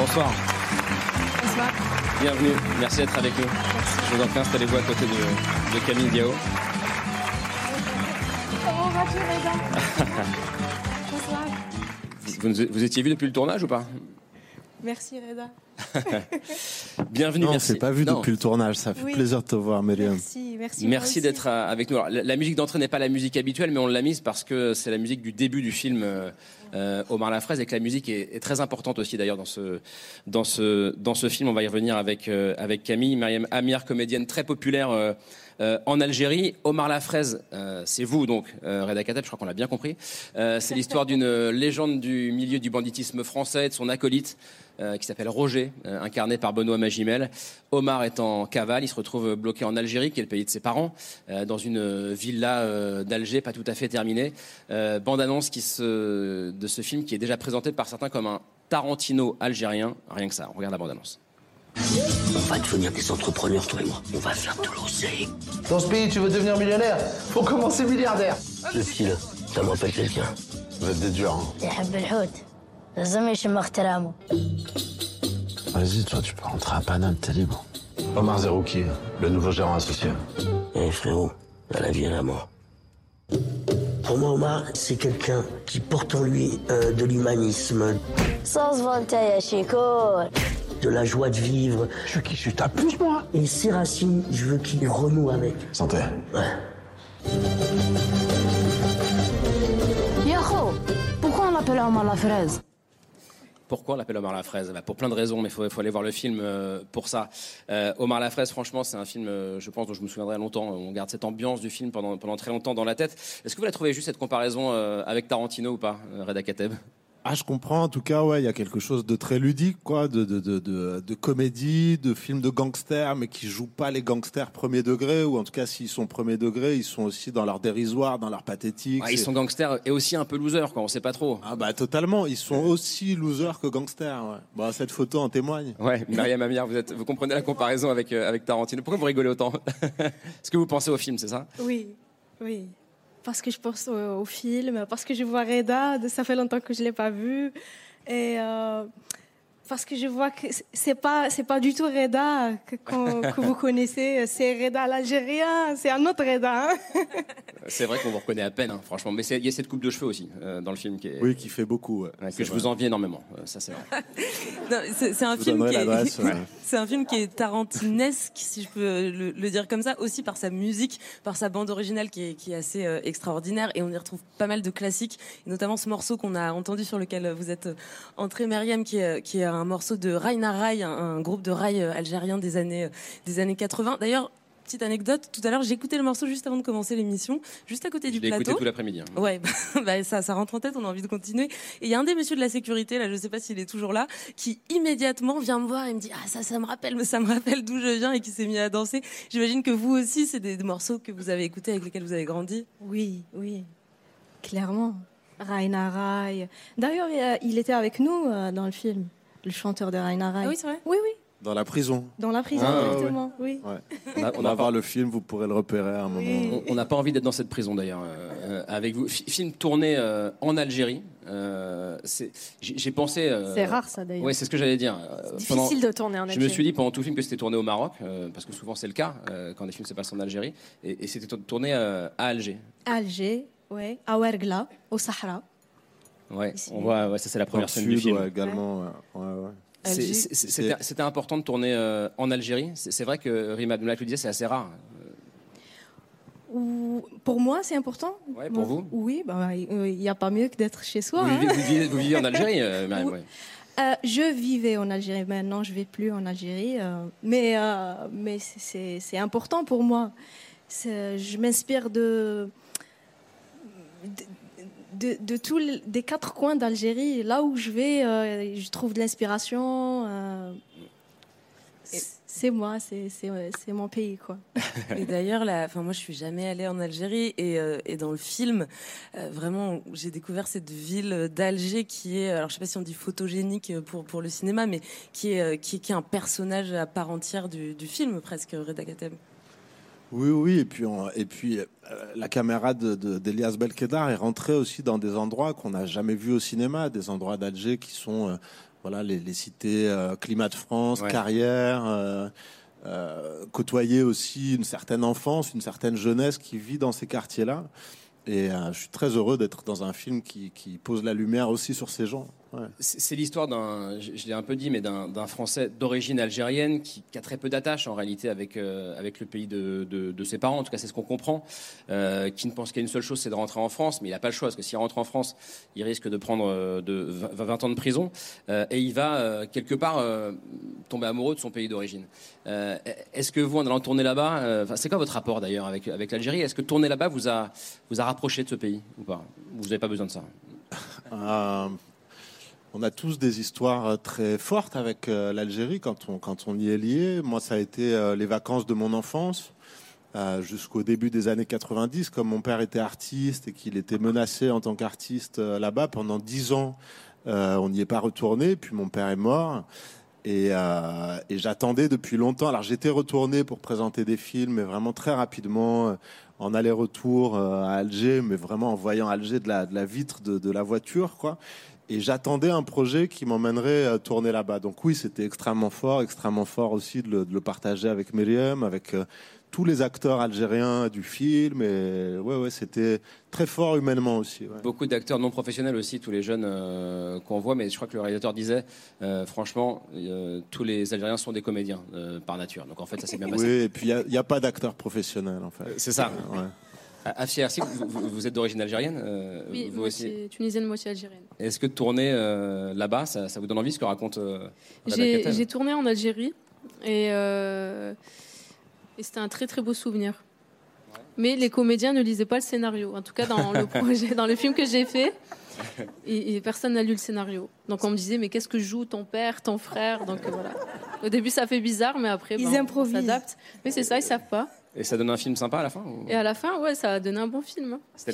Bonsoir. Bonsoir. Bienvenue, merci d'être avec nous. Je vous en prie, installez-vous à côté de, de Camille Diao. Comment vas-tu, Reda Bonsoir. Vous, nous- vous étiez vu depuis le tournage ou pas? Merci, Reda. Bienvenue, Non, on merci. s'est pas vu Non. depuis le tournage. Ça fait Oui. plaisir de te voir, Myriam. Merci, merci. Merci d'être euh, avec nous. Alors, la, la musique d'entrée n'est pas la musique habituelle, mais on l'a mise parce que c'est la musique du début du film euh, euh, Omar Lafraise et que la musique est, très importante aussi d'ailleurs dans ce, dans, ce, dans ce film. On va y revenir avec, euh, avec Camille, Mariam Amir, comédienne très populaire euh, en Algérie. Omar Lafraise, c'est vous donc, euh, Reda Kateb, je crois qu'on l'a bien compris. C'est l'histoire d'une légende du milieu du banditisme français, de son acolyte. Euh, qui s'appelle Roger, euh, incarné par Benoît Magimel. Omar est en cavale, il se retrouve bloqué en Algérie, qui est le pays de ses parents, euh, dans une villa euh, d'Alger pas tout à fait terminée. Euh, bande-annonce qui se, de ce film qui est déjà présenté par certains comme un Tarantino algérien. Rien que ça, on regarde la bande-annonce. On va devenir des entrepreneurs, toi et moi. On va faire de l'oseille. Dans ce pays, tu veux devenir millionnaire? Faut commencer milliardaire. Le fil, ça me rappelle quelqu'un. Vous êtes des durs, hein. Vas-y, toi, tu peux rentrer à Paname, t'es libre. Omar Zerouki, le nouveau gérant associé. Eh frérot, à la vie et à la mort. Pour moi, Omar, c'est quelqu'un qui porte en lui euh, de l'humanisme, de la joie de vivre. Je suis qui Je suis ta plus moi Et ses racines, je veux qu'il renoue avec. Santé. Ouais. Yaro, pourquoi on l'appelle Omar la fraise pourquoi on l'appelle Omar Lafraise bah, Pour plein de raisons, mais il faut, aller voir le film euh, pour ça. Euh, Omar Lafraise, franchement, c'est un film, euh, je pense, dont je me souviendrai longtemps. On garde cette ambiance du film pendant, pendant très longtemps dans la tête. Est-ce que vous la trouvez juste cette comparaison avec Tarantino ou pas, Reda Kateb? Ah, je comprends. En tout cas, ouais, il y a quelque chose de très ludique, quoi, de, de, de, de, de comédie, de film de gangsters, mais qui jouent pas les gangsters premier degré, ou en tout cas, s'ils sont premier degré, ils sont aussi dans leur dérisoire, dans leur pathétique. Ah, ils sont gangsters et aussi un peu losers, quoi. On sait pas trop. Ah bah totalement. Ils sont aussi losers que gangsters. Ouais. Bah, cette photo en témoigne. Ouais, Mariam Amir, vous, êtes, vous comprenez la comparaison avec, euh, avec Tarantino. Pourquoi vous rigolez autant Est-ce que vous pensez au film, c'est ça? Oui, oui. Parce que je pense au, film, parce que je vois Reda, ça fait longtemps que je ne l'ai pas vu. Et euh, parce que je vois que c'est pas c'est pas du tout Reda que, vous connaissez, c'est Reda l'Algérien, c'est un autre Reda. hein. C'est vrai qu'on vous reconnaît à peine, hein, franchement. Mais il y a cette coupe de cheveux aussi euh, dans le film qui est, Oui, qui fait beaucoup. ouais. que je vrai. vous envie énormément. Euh, ça, c'est vrai. C'est un Je film qui est, ouais. c'est un film qui est tarantinesque, si je peux le, le dire comme ça, aussi par sa musique, par sa bande originale qui est, qui est assez euh, extraordinaire, et on y retrouve pas mal de classiques, et notamment ce morceau qu'on a entendu sur lequel vous êtes entré, Myriam, qui est, qui est un morceau de Raina Rai, un, un groupe de rail euh, algérien des années, euh, des années 80. D'ailleurs. Petite anecdote, tout à l'heure j'ai écouté le morceau juste avant de commencer l'émission, juste à côté Je du plateau. écouté tout l'après-midi. hein. Ouais, bah, ça, ça rentre en tête, on a envie de continuer. Et il y a un des messieurs de la sécurité, là, je sais pas s'il est toujours là, qui immédiatement vient me voir et me dit Ah, ça, ça me rappelle, ça me rappelle d'où je viens et qui s'est mis à danser. J'imagine que vous aussi, c'est des, des morceaux que vous avez écoutés avec lesquels vous avez grandi. Oui, oui, clairement. Raina Rai. D'ailleurs, euh, il était avec nous euh, dans le film, le chanteur de Raina Rai. Ah oui, c'est vrai Oui, oui, Dans la prison. dans la prison, Ah, ouais, exactement. Oui. Ouais. On a- On on va a voir le film, vous pourrez le repérer à un moment. On- On n'a pas envie d'être dans cette prison d'ailleurs euh, euh, avec vous. Fi- film tourné euh, en Algérie. euh, J'ai pensé. euh, C'est rare, ça, d'ailleurs. Ouais, c'est ce que j'allais dire. Euh, difficile de tourner en Je me Algérie. suis dit pendant tout le film que c'était tourné au Maroc, euh, parce que souvent c'est le cas euh, quand des films se passent en Algérie, et, et c'était tour- tourné euh, à Alger. Alger, ouais, à Ouergla, au Sahara. Ouais, on voit. Ouais, ça c'est la première scène du film. ouais, également. ouais. C'était important de tourner euh, en Algérie. C'est vrai que Rima Abdullah le disait, c'est assez rare. Ou- Pour moi, c'est important. Ouais, pour vous Oui, bah, il n'y a pas mieux que d'être chez soi. Vous hein. vivez, vous vivez- vous vivez en Algérie, euh, Mariam, Oui. ouais. Euh, je vivais en Algérie, maintenant je ne vais plus en Algérie, euh, mais, euh, mais c'est- important pour moi. Je m'inspire de, de, de, de tous les- des quatre coins d'Algérie. Là où je vais, euh, je trouve de l'inspiration. euh, c'est moi, c'est mon pays. quoi. Et d'ailleurs, enfin, moi, je suis jamais allée en Algérie et, euh, et dans le film, euh, vraiment, j'ai découvert cette ville d'Alger qui est, alors je sais pas si on dit photogénique pour pour le cinéma, mais qui est qui, est- qui est un personnage à part entière du, du film presque, Reda Kateb. Oui, oui, et puis, on- et puis euh, la caméra de- de- d'Elias Belkedar est rentrée aussi dans des endroits qu'on n'a jamais vus au cinéma, des endroits d'Alger qui sont euh, voilà, les, les cités euh, Climat de France, Ouais. Carrière, euh, euh, côtoyer aussi une certaine enfance, une certaine jeunesse qui vit dans ces quartiers-là. Et euh, je suis très heureux d'être dans un film qui, qui pose la lumière aussi sur ces gens. Ouais. C'est l'histoire d'un, je, je l'ai un peu dit, mais d'un Français d'origine algérienne qui, qui a très peu d'attache en réalité avec, euh, avec le pays de, de- de ses parents. En tout cas, c'est ce qu'on comprend. Euh, qui ne pense qu'à une seule chose, c'est de rentrer en France, mais il n'a pas le choix parce que s'il rentre en France, il risque de prendre euh, de 20, 20 ans de prison euh, et il va quelque part tomber amoureux de son pays d'origine. Est-ce que vous, en allant tourner là-bas, c'est quoi votre rapport d'ailleurs avec, avec l'Algérie? Est-ce que tourner là-bas vous a, vous a rapproché de ce pays ou pas? Vous n'avez pas besoin de ça on a tous des histoires euh, très fortes avec euh, l'Algérie quand on, quand on y est lié. Moi, ça a été euh, les vacances de mon enfance jusqu'au début des années 90. Comme mon père était artiste et qu'il était menacé en tant qu'artiste là-bas pendant dix ans, on n'y est pas retourné. Puis mon père est mort. Et, j'attendais depuis longtemps. Alors j'étais retourné pour présenter des films, mais vraiment très rapidement, en aller-retour à Alger, mais vraiment en voyant Alger de la, de la vitre de, de la voiture, quoi. Et j'attendais un projet qui m'emmènerait euh, tourner là-bas. Donc oui, c'était extrêmement fort, extrêmement fort aussi de le, de le partager avec Myriam, avec euh, tous les acteurs algériens du film. Et ouais, ouais, c'était très fort humainement aussi. ouais. Beaucoup d'acteurs non professionnels aussi, tous les jeunes euh, qu'on voit, mais je crois que le réalisateur disait, euh, franchement, euh, tous les Algériens sont des comédiens par nature. Donc en fait, ça s'est bien Oui, passé. et puis il n'y a, pas d'acteurs professionnels en fait. C'est ça. Ouais. À Afia Ersi, vous, vous- êtes d'origine algérienne euh, Oui, vous aussi. moitié tunisienne, moitié algérienne. Est-ce que tourner euh, là-bas, ça, ça vous donne envie ce que raconte euh, J'ai tourné en Algérie et, euh, et c'était un très très beau souvenir. Mais les comédiens ne lisaient pas le scénario. En tout cas, dans le projet, dans le film que j'ai fait, et, et personne n'a lu le scénario. Donc on me disait, mais qu'est-ce que joue ton père, ton frère? Donc voilà. Au début, ça fait bizarre, mais après, Ils ben, improvisent. s'adapte. Mais c'est ça, ils savent pas. Et ça donne un film sympa à la fin ou- Et à la fin, ouais, ça a donné un bon film. hein. C'était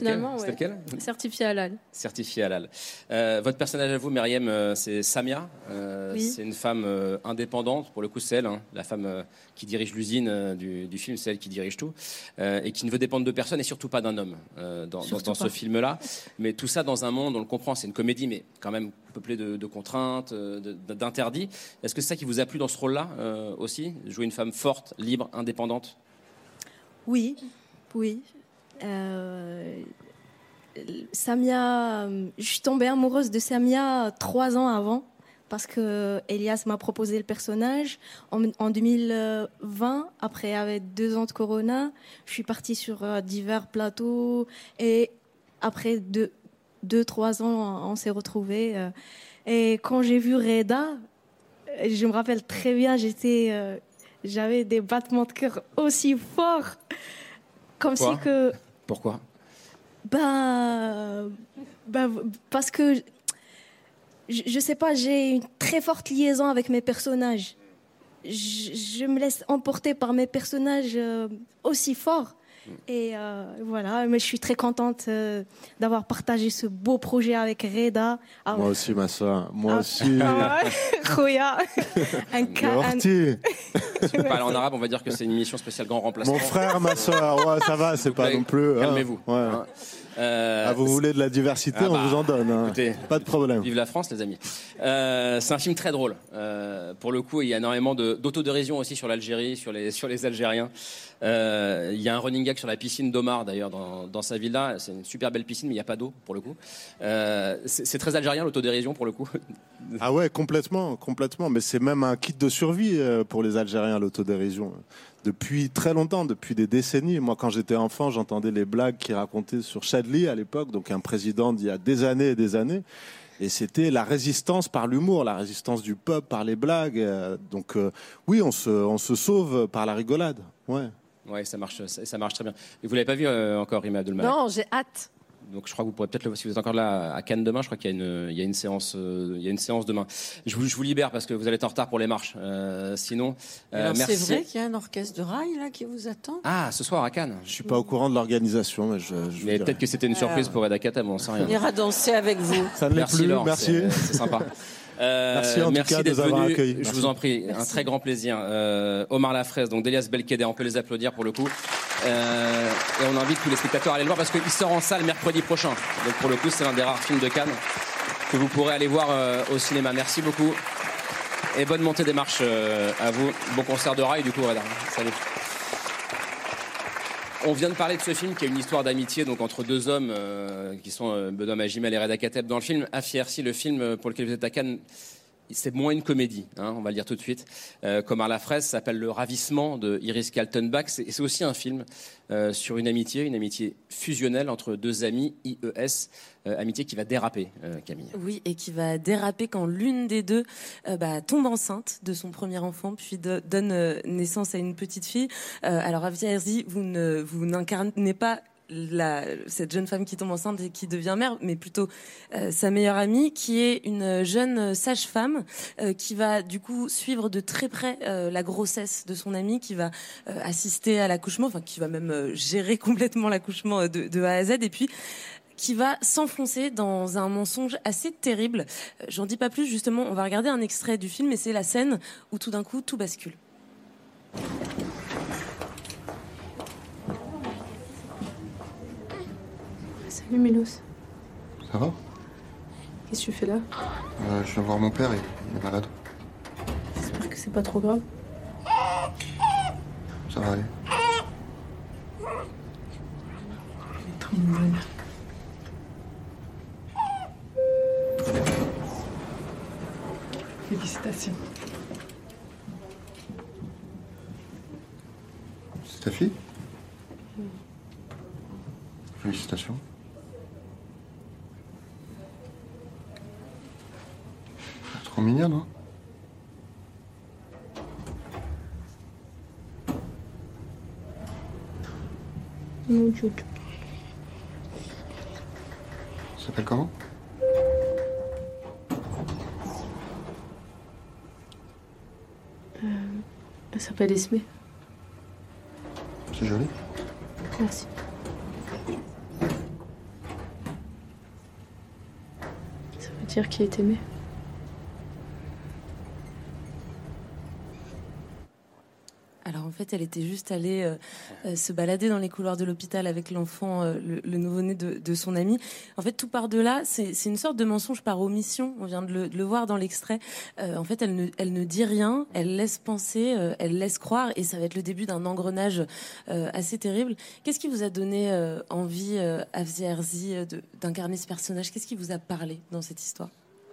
lequel ouais. Certifié halal. Certifié halal. Euh, votre personnage à vous, Myriam, euh, c'est Samia. Euh, Oui. C'est une femme euh, indépendante, pour le coup, c'est elle, hein, la femme qui dirige l'usine du, du film, c'est elle qui dirige tout, et qui ne veut dépendre de personne et surtout pas d'un homme dans, dans- Surtout dans ce film-là. Mais tout ça dans un monde, on le comprend, c'est une comédie, mais quand même peuplée de, de contraintes, d'interdits. Est-ce que c'est ça qui vous a plu dans ce rôle-là aussi? Jouer une femme forte, libre, indépendante? Oui, oui. Euh, Samia, je suis tombée amoureuse de Samia trois ans avant parce que Elias m'a proposé le personnage en, en 2020. Après, avec deux ans de Corona, je suis partie sur euh, divers plateaux et après deux, deux trois ans, on s'est retrouvés. euh, et quand j'ai vu Reda, je me rappelle très bien, j'étais, j'avais des battements de cœur aussi forts, comme Pourquoi si que, Pourquoi bah, bah, parce que je, je sais pas, j'ai une très forte liaison avec mes personnages. Je, je me laisse emporter par mes personnages euh, aussi forts. Et euh, voilà, mais je suis très contente euh, d'avoir partagé ce beau projet avec Reda. Ah, Moi aussi, ma soeur. Moi Ah. aussi. Ah ouais, Khoya. un, ca- un-. Si vous parlez en arabe, on va dire que c'est une émission spéciale grand remplacement. Mon frère, ma soeur. Ouais, ça va, c'est pas non plus. hein. Calmez-vous. Ouais. Euh, Ah, vous voulez de la diversité, Ah on bah, vous en donne. hein. écoutez, Pas de problème. Vive la France, les amis. Euh, c'est un film très drôle. Euh, pour le coup, il y a énormément d'autodérision aussi sur l'Algérie, sur les, sur les Algériens. Il y a un running gag sur la piscine d'Omar, d'ailleurs, dans, dans sa villa. C'est une super belle piscine, mais il n'y a pas d'eau, pour le coup. C'est très algérien, l'autodérision, pour le coup. Ah ouais, complètement, complètement. Mais c'est même un kit de survie pour les Algériens, l'autodérision. Depuis très longtemps, depuis des décennies. Moi, quand j'étais enfant, j'entendais les blagues qui racontaient sur Chadli à l'époque, donc un président d'il y a des années et des années. Et c'était la résistance par l'humour, la résistance du peuple par les blagues. Euh, Donc euh, oui, on se, on se sauve par la rigolade. Ouais. Ouais, ça marche, ça, ça marche très bien. Et vous l'avez pas vu euh, encore, Rima Abdelmalek Non, j'ai hâte. Donc je crois que vous pourrez peut-être le voir si vous êtes encore là à Cannes demain. Je crois qu'il y a une, il y a une séance, euh, il y a une séance demain. Je vous, je vous libère parce que vous allez être en retard pour les marches. Euh, sinon, euh. C'est vrai qu'il y a un orchestre de rail là qui vous attend? Ah, ce soir à Cannes. Je suis pas au courant de l'organisation, mais je. je Mais peut-être que c'était une surprise pour Eda Katab, on sait rien. On ira danser avec vous. Ça ne l'est Merci plus. Laure, merci. c'est- c'est sympa. Euh, Merci en tout cas d'être venu. Je Merci. vous en prie, un très grand plaisir. Euh, Omar Lafraise, donc d'Elias Belkeder, on peut les applaudir pour le coup. Euh, et on invite tous les spectateurs à aller le voir parce qu'il sort en salle mercredi prochain. Donc pour le coup, c'est l'un des rares films de Cannes que vous pourrez aller voir au cinéma. Merci beaucoup. Et bonne montée des marches à vous. Bon concert de rail du coup, Reda. Salut. On vient de parler de ce film qui a une histoire d'amitié entre deux hommes euh, qui sont euh, Benoît Magimel et Reda Kateb dans le film. Afiersi, le film euh, pour lequel vous êtes à Cannes, c'est moins une comédie, hein, on va le dire tout de suite. Euh, comme à la fraise, s'appelle Le Ravissement de Iris Kaltenbach. C'est aussi un film euh, sur une amitié, une amitié fusionnelle entre deux amis, IES, euh, amitié qui va déraper, euh, Camille. Oui, et qui va déraper quand l'une des deux bah, tombe enceinte de son premier enfant, puis do- donne naissance à une petite fille. Alors, Avia Herzi, vous n'incarnez pas cette jeune femme qui tombe enceinte et qui devient mère, mais plutôt euh, sa meilleure amie, qui est une jeune sage-femme euh, qui va du coup suivre de très près euh, la grossesse de son amie, qui va assister à l'accouchement, enfin qui va même gérer complètement l'accouchement de, de A à Z, et puis qui va s'enfoncer dans un mensonge assez terrible. J'en dis pas plus, justement, on va regarder un extrait du film et c'est la scène où tout d'un coup tout bascule. Salut Milos. Ça va? Qu'est-ce que tu fais là? Euh, Je viens voir mon père, il il est malade. J'espère que c'est pas trop grave. Ça va aller. Trop mignonne. Félicitations. C'est ta fille? Félicitations. trop mignonne, hein Mon dieu. Ça s'appelle comment? Euh, Elle s'appelle Esme. C'est joli. Merci. Ça veut dire qui est aimé. Elle était juste allée euh, euh, se balader dans les couloirs de l'hôpital avec l'enfant, euh, le, nouveau-né de, son ami. En fait, tout part de là. C'est une sorte de mensonge par omission. On vient de le, voir dans l'extrait. En fait, elle ne, elle ne dit rien. Elle laisse penser, elle laisse croire, et ça va être le début d'un engrenage assez terrible. Qu'est-ce qui vous a donné envie, Afzi Herzi, d'incarner ce personnage? Qu'est-ce qui vous a parlé dans cette histoire?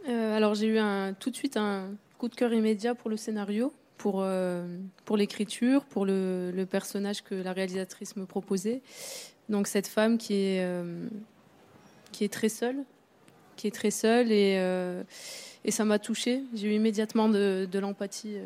Alors j'ai eu un, tout de suite un coup de cœur immédiat pour le scénario, pour, euh, pour l'écriture, pour le, personnage que la réalisatrice me proposait. Donc cette femme qui est, euh, qui est très seule, qui est très seule et, euh, et ça m'a touchée. J'ai eu immédiatement de, de l'empathie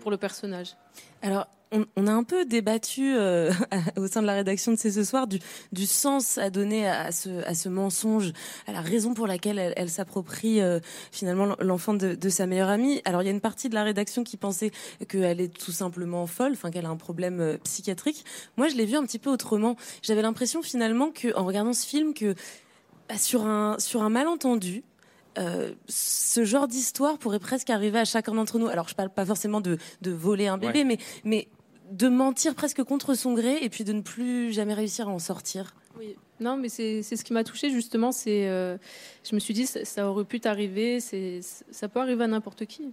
pour le personnage. Alors, on, on a un peu débattu euh, au sein de la rédaction de C'est ce soir du, du sens à donner à ce, à ce mensonge, à la raison pour laquelle elle, elle s'approprie euh, finalement l'enfant de, de sa meilleure amie. Alors, il y a une partie de la rédaction qui pensait qu'elle est tout simplement folle, enfin qu'elle a un problème euh, psychiatrique. Moi, je l'ai vu un petit peu autrement. J'avais l'impression finalement que, en regardant ce film, que bah, sur un sur un malentendu. euh, ce genre d'histoire pourrait presque arriver à chacun d'entre nous. Alors, je parle pas forcément de, de voler un bébé, Ouais. mais, mais de mentir presque contre son gré et puis de ne plus jamais réussir à en sortir. Oui. Non, mais c'est c'est ce qui m'a touchée justement. C'est, euh, je me suis dit, ça, ça aurait pu t'arriver. C'est, ça peut arriver à n'importe qui.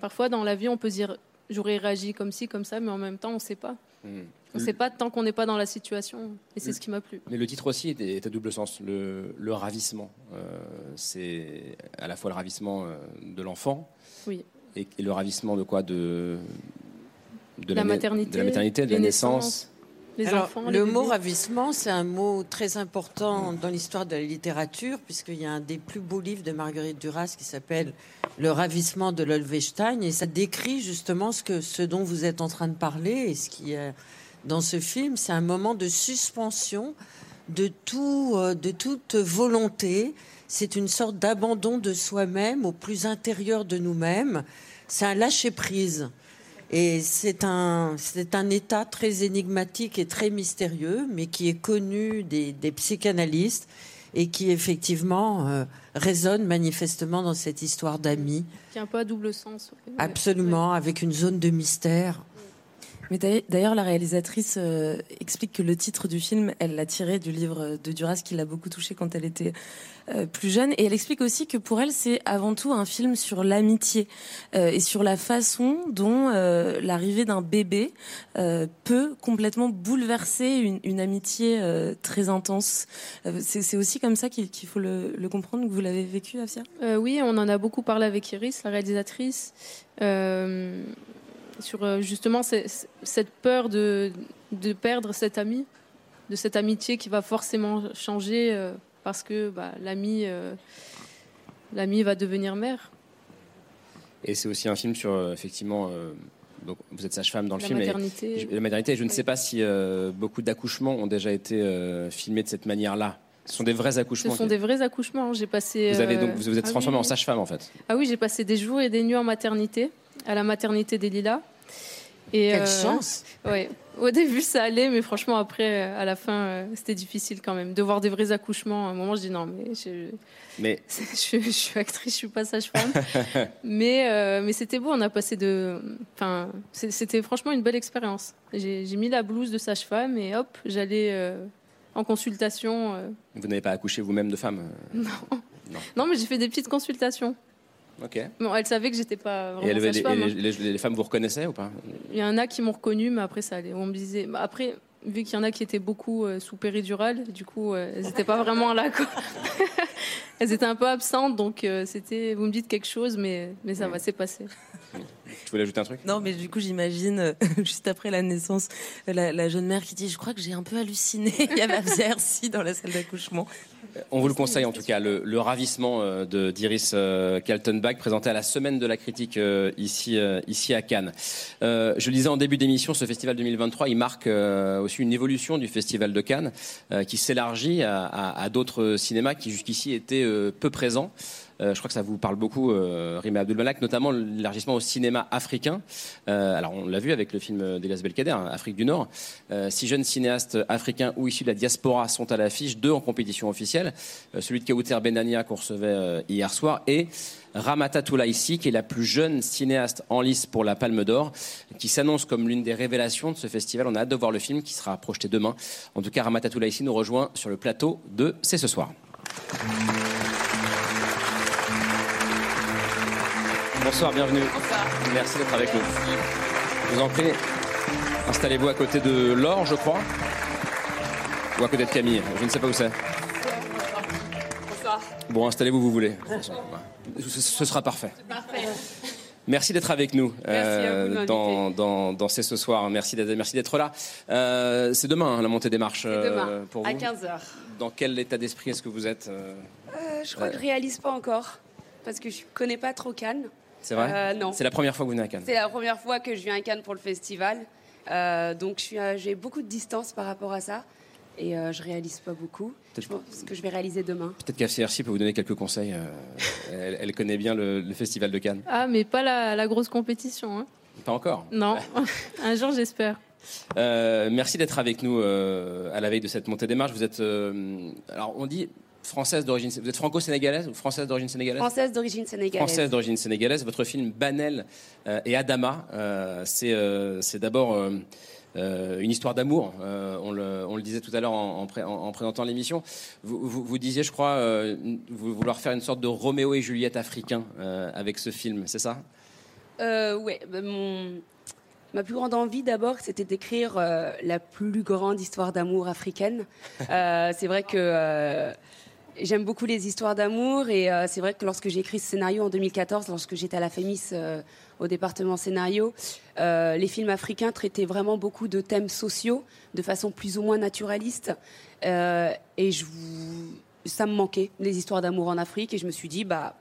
Parfois, dans la vie, on peut se dire, j'aurais réagi comme ci, comme ça, mais en même temps, on ne sait pas. Hmm. On ne sait pas tant qu'on n'est pas dans la situation. Et c'est ce qui m'a plu. Mais le titre aussi est, est à double sens, le, le ravissement. Euh, c'est à la fois le ravissement euh, de l'enfant Oui. et, et le ravissement de quoi? De, de La maternité, de la maternité, de la naissance. naissances, les Alors, enfants. le les mot ravissement, c'est un mot très important dans l'histoire de la littérature, puisqu'il y a un des plus beaux livres de Marguerite Duras qui s'appelle Le ravissement de l'Olvestein, et ça décrit justement ce, que, ce dont vous êtes en train de parler, et ce qui est dans ce film, c'est un moment de suspension de, tout, euh, de toute volonté. C'est une sorte d'abandon de soi-même au plus intérieur de nous-mêmes. C'est un lâcher-prise. Et c'est un, c'est un état très énigmatique et très mystérieux, mais qui est connu des, des psychanalystes et qui effectivement euh, résonne manifestement dans cette histoire d'amis, Qui est un peu à double sens. absolument, avec une zone de mystère. Mais d'ailleurs- la réalisatrice euh, explique que le titre du film, elle l'a tiré du livre de Duras qui l'a beaucoup touchée quand elle était euh, plus jeune. Et elle explique aussi que pour elle, c'est avant tout un film sur l'amitié euh, et sur la façon dont l'arrivée d'un bébé peut complètement bouleverser une, amitié très intense. C'est aussi comme ça qu'il faut le, comprendre, que vous l'avez vécu, Afia? Oui, on en a beaucoup parlé avec Iris, la réalisatrice, sur euh, justement ce- ce- cette peur de, de perdre cet ami, de cette amitié qui va forcément changer euh, parce que bah, l'ami euh, l'ami va devenir mère. Et c'est aussi un film sur, effectivement, euh, donc vous êtes sage-femme dans le La film. et maternité. je- la maternité. Je ne sais pas si beaucoup d'accouchements ont déjà été filmés de cette manière-là. Ce sont des vrais Ce accouchements. sont des vrais accouchements. J'ai passé. Vous, avez, donc, vous vous êtes ah oui, transformé en sage-femme, en fait. Ah oui, j'ai passé des jours et des nuits en maternité, à la maternité des Lilas. Et, Quelle chance Ouais. Au début, ça allait, mais franchement, après, euh, à la fin, euh, c'était difficile quand même. De voir des vrais accouchements, à un moment, je dis non, mais je, Mais je, je suis actrice, je suis pas sage-femme. mais euh, mais c'était beau, on a passé de. Enfin, c'était franchement une belle expérience. J'ai mis la blouse de sage-femme et hop, j'allais euh, en consultation. euh. vous n'avez pas accouché vous-même de femme euh, Non. Non, mais j'ai fait des petites consultations. Ok. Et, Bon, elle savait que j'étais pas vraiment elle- les, sage-femme. et hein. les- les- les femmes vous reconnaissaient ou pas? Il y en a qui m'ont reconnu, mais après ça allait. On me disait. bah, Après, vu qu'il y en a qui étaient beaucoup euh, sous péridurale, du coup, euh, elles n'étaient pas vraiment là. Quoi. elles étaient un peu absentes, donc euh, c'était. Vous me dites quelque chose, mais mais ça va, c'est passé. Tu voulais ajouter un truc? Non, mais du coup, j'imagine, euh, juste après la naissance, la, la jeune mère qui dit Je crois que j'ai un peu halluciné. Il y avait Hersi dans la salle d'accouchement. On vous le conseille en tout cas, le, ravissement euh, de d'Iris euh, Kaltenbach, présenté à la semaine de la critique euh, ici, à Cannes. Je le disais en début d'émission, ce festival 2023, il marque aussi une évolution du festival de Cannes, qui s'élargit à, d'autres cinémas qui jusqu'ici étaient peu présents. Euh, je crois que ça vous parle beaucoup, euh, Rima Abdulmalak, notamment l'élargissement au cinéma africain. Euh, alors, on l'a vu avec le film d'Elias Belkader, hein, Afrique du Nord. Six jeunes cinéastes africains ou issus de la diaspora sont à l'affiche, deux en compétition officielle. Celui de Kauter Benania qu'on recevait hier soir et Ramata Toulaïsi, qui est la plus jeune cinéaste en lice pour la Palme d'Or, qui s'annonce comme l'une des révélations de ce festival. On a hâte de voir le film qui sera projeté demain. En tout cas, Ramata Toulaïsi nous rejoint sur le plateau de C'est ce soir. Bonsoir, bienvenue. Merci d'être avec nous. Je vous en prie, installez-vous à côté de Laure, je crois. Ou à côté de Camille, je ne sais pas où c'est. Bonsoir. Bon, installez-vous où vous voulez. Ce, sera parfait. Parfait. Merci d'être avec nous m'inviter. dans, dans, dans C'est ce soir. Merci d'être, merci d'être là. Euh, c'est demain hein, la montée des marches demain, euh, pour vous. à 15h. Dans quel état d'esprit est-ce que vous êtes euh, je crois que je réalise pas encore, parce que je connais pas trop Cannes. C'est vrai Euh, Non. C'est la première fois que vous venez à Cannes. C'est la première fois que je viens à Cannes pour le festival. Euh, donc je suis à- j'ai beaucoup de distance par rapport à ça. Et euh, je réalise pas beaucoup. Je pense que je vais réaliser demain. Peut-être qu'FCRC peut vous donner quelques conseils. euh, elle, elle connaît bien le, le festival de Cannes. Ah, mais pas la, la grosse compétition. hein. Pas encore. Non, un jour j'espère. Euh, merci d'être avec nous euh, à la veille de cette montée des marches. Vous êtes, euh, alors on dit française d'origine, vous êtes franco-sénégalaise ou française d'origine sénégalaise? Française d'origine sénégalaise. Française d'origine sénégalaise. Votre film Banel euh, et Adama, euh, c'est euh, c'est d'abord une histoire d'amour. On, le, on le disait tout à l'heure en, en pré- en- en présentant l'émission. Vous, vous, vous disiez, je crois, vous- vouloir faire une sorte de Roméo et Juliette africain avec ce film, c'est ça? Ouais, bah, mon... ma plus grande envie d'abord, c'était d'écrire euh, la plus grande histoire d'amour africaine. Euh, c'est vrai que euh, j'aime beaucoup les histoires d'amour et euh, c'est vrai que lorsque j'ai écrit ce scénario en 2014, lorsque j'étais à la FEMIS euh, au département scénario, euh, les films africains traitaient vraiment beaucoup de thèmes sociaux de façon plus ou moins naturaliste. Euh, et je ça me manquait, les histoires d'amour en Afrique, et je me suis dit, bah,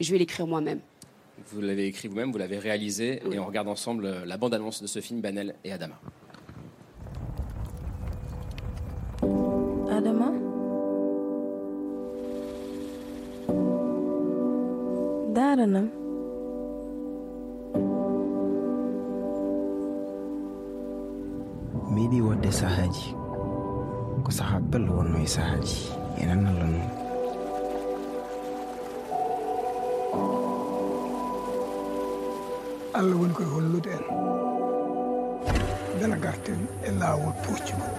je vais l'écrire moi-même. Vous l'avez écrit vous-même, vous l'avez réalisé, et on regarde ensemble la bande-annonce de ce film Banel et Adama. Adama? Daranam mi yiɗi wadde sahaji. Ko saha belɗo wonno e sahaji. Enen allah noon allah woni koye hollude en. Bela garten e laawol puccugol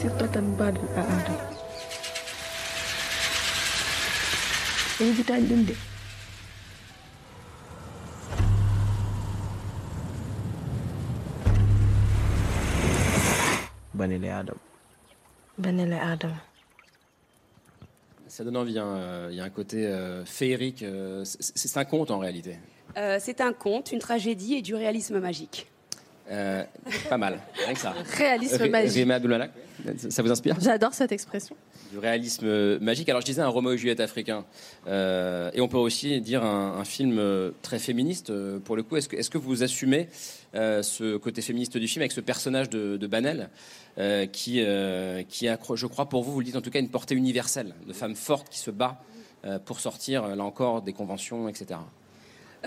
surtout tan mbaɗen a adama e yejitani ɗum de banele adam banele adama Ça donne envie, hein, il y a un côté euh, féerique, euh, c'est un conte en réalité. Euh, c'est un conte, une tragédie et du réalisme magique. Euh, pas mal, rien que ça. Réalisme magique. Rima Abdulmalak, ça vous inspire J'adore cette expression. Du réalisme euh, magique. Alors je disais un Roméo et Juliette africain. Euh, et on peut aussi dire un, un film euh, très féministe pour le coup. Est-ce que, est que vous assumez euh, ce côté féministe du film avec ce personnage de, de Banel euh, qui, euh, qui a, je crois pour vous, vous le dites en tout cas, une portée universelle, de femme forte qui se bat euh, pour sortir, là encore, des conventions, etc.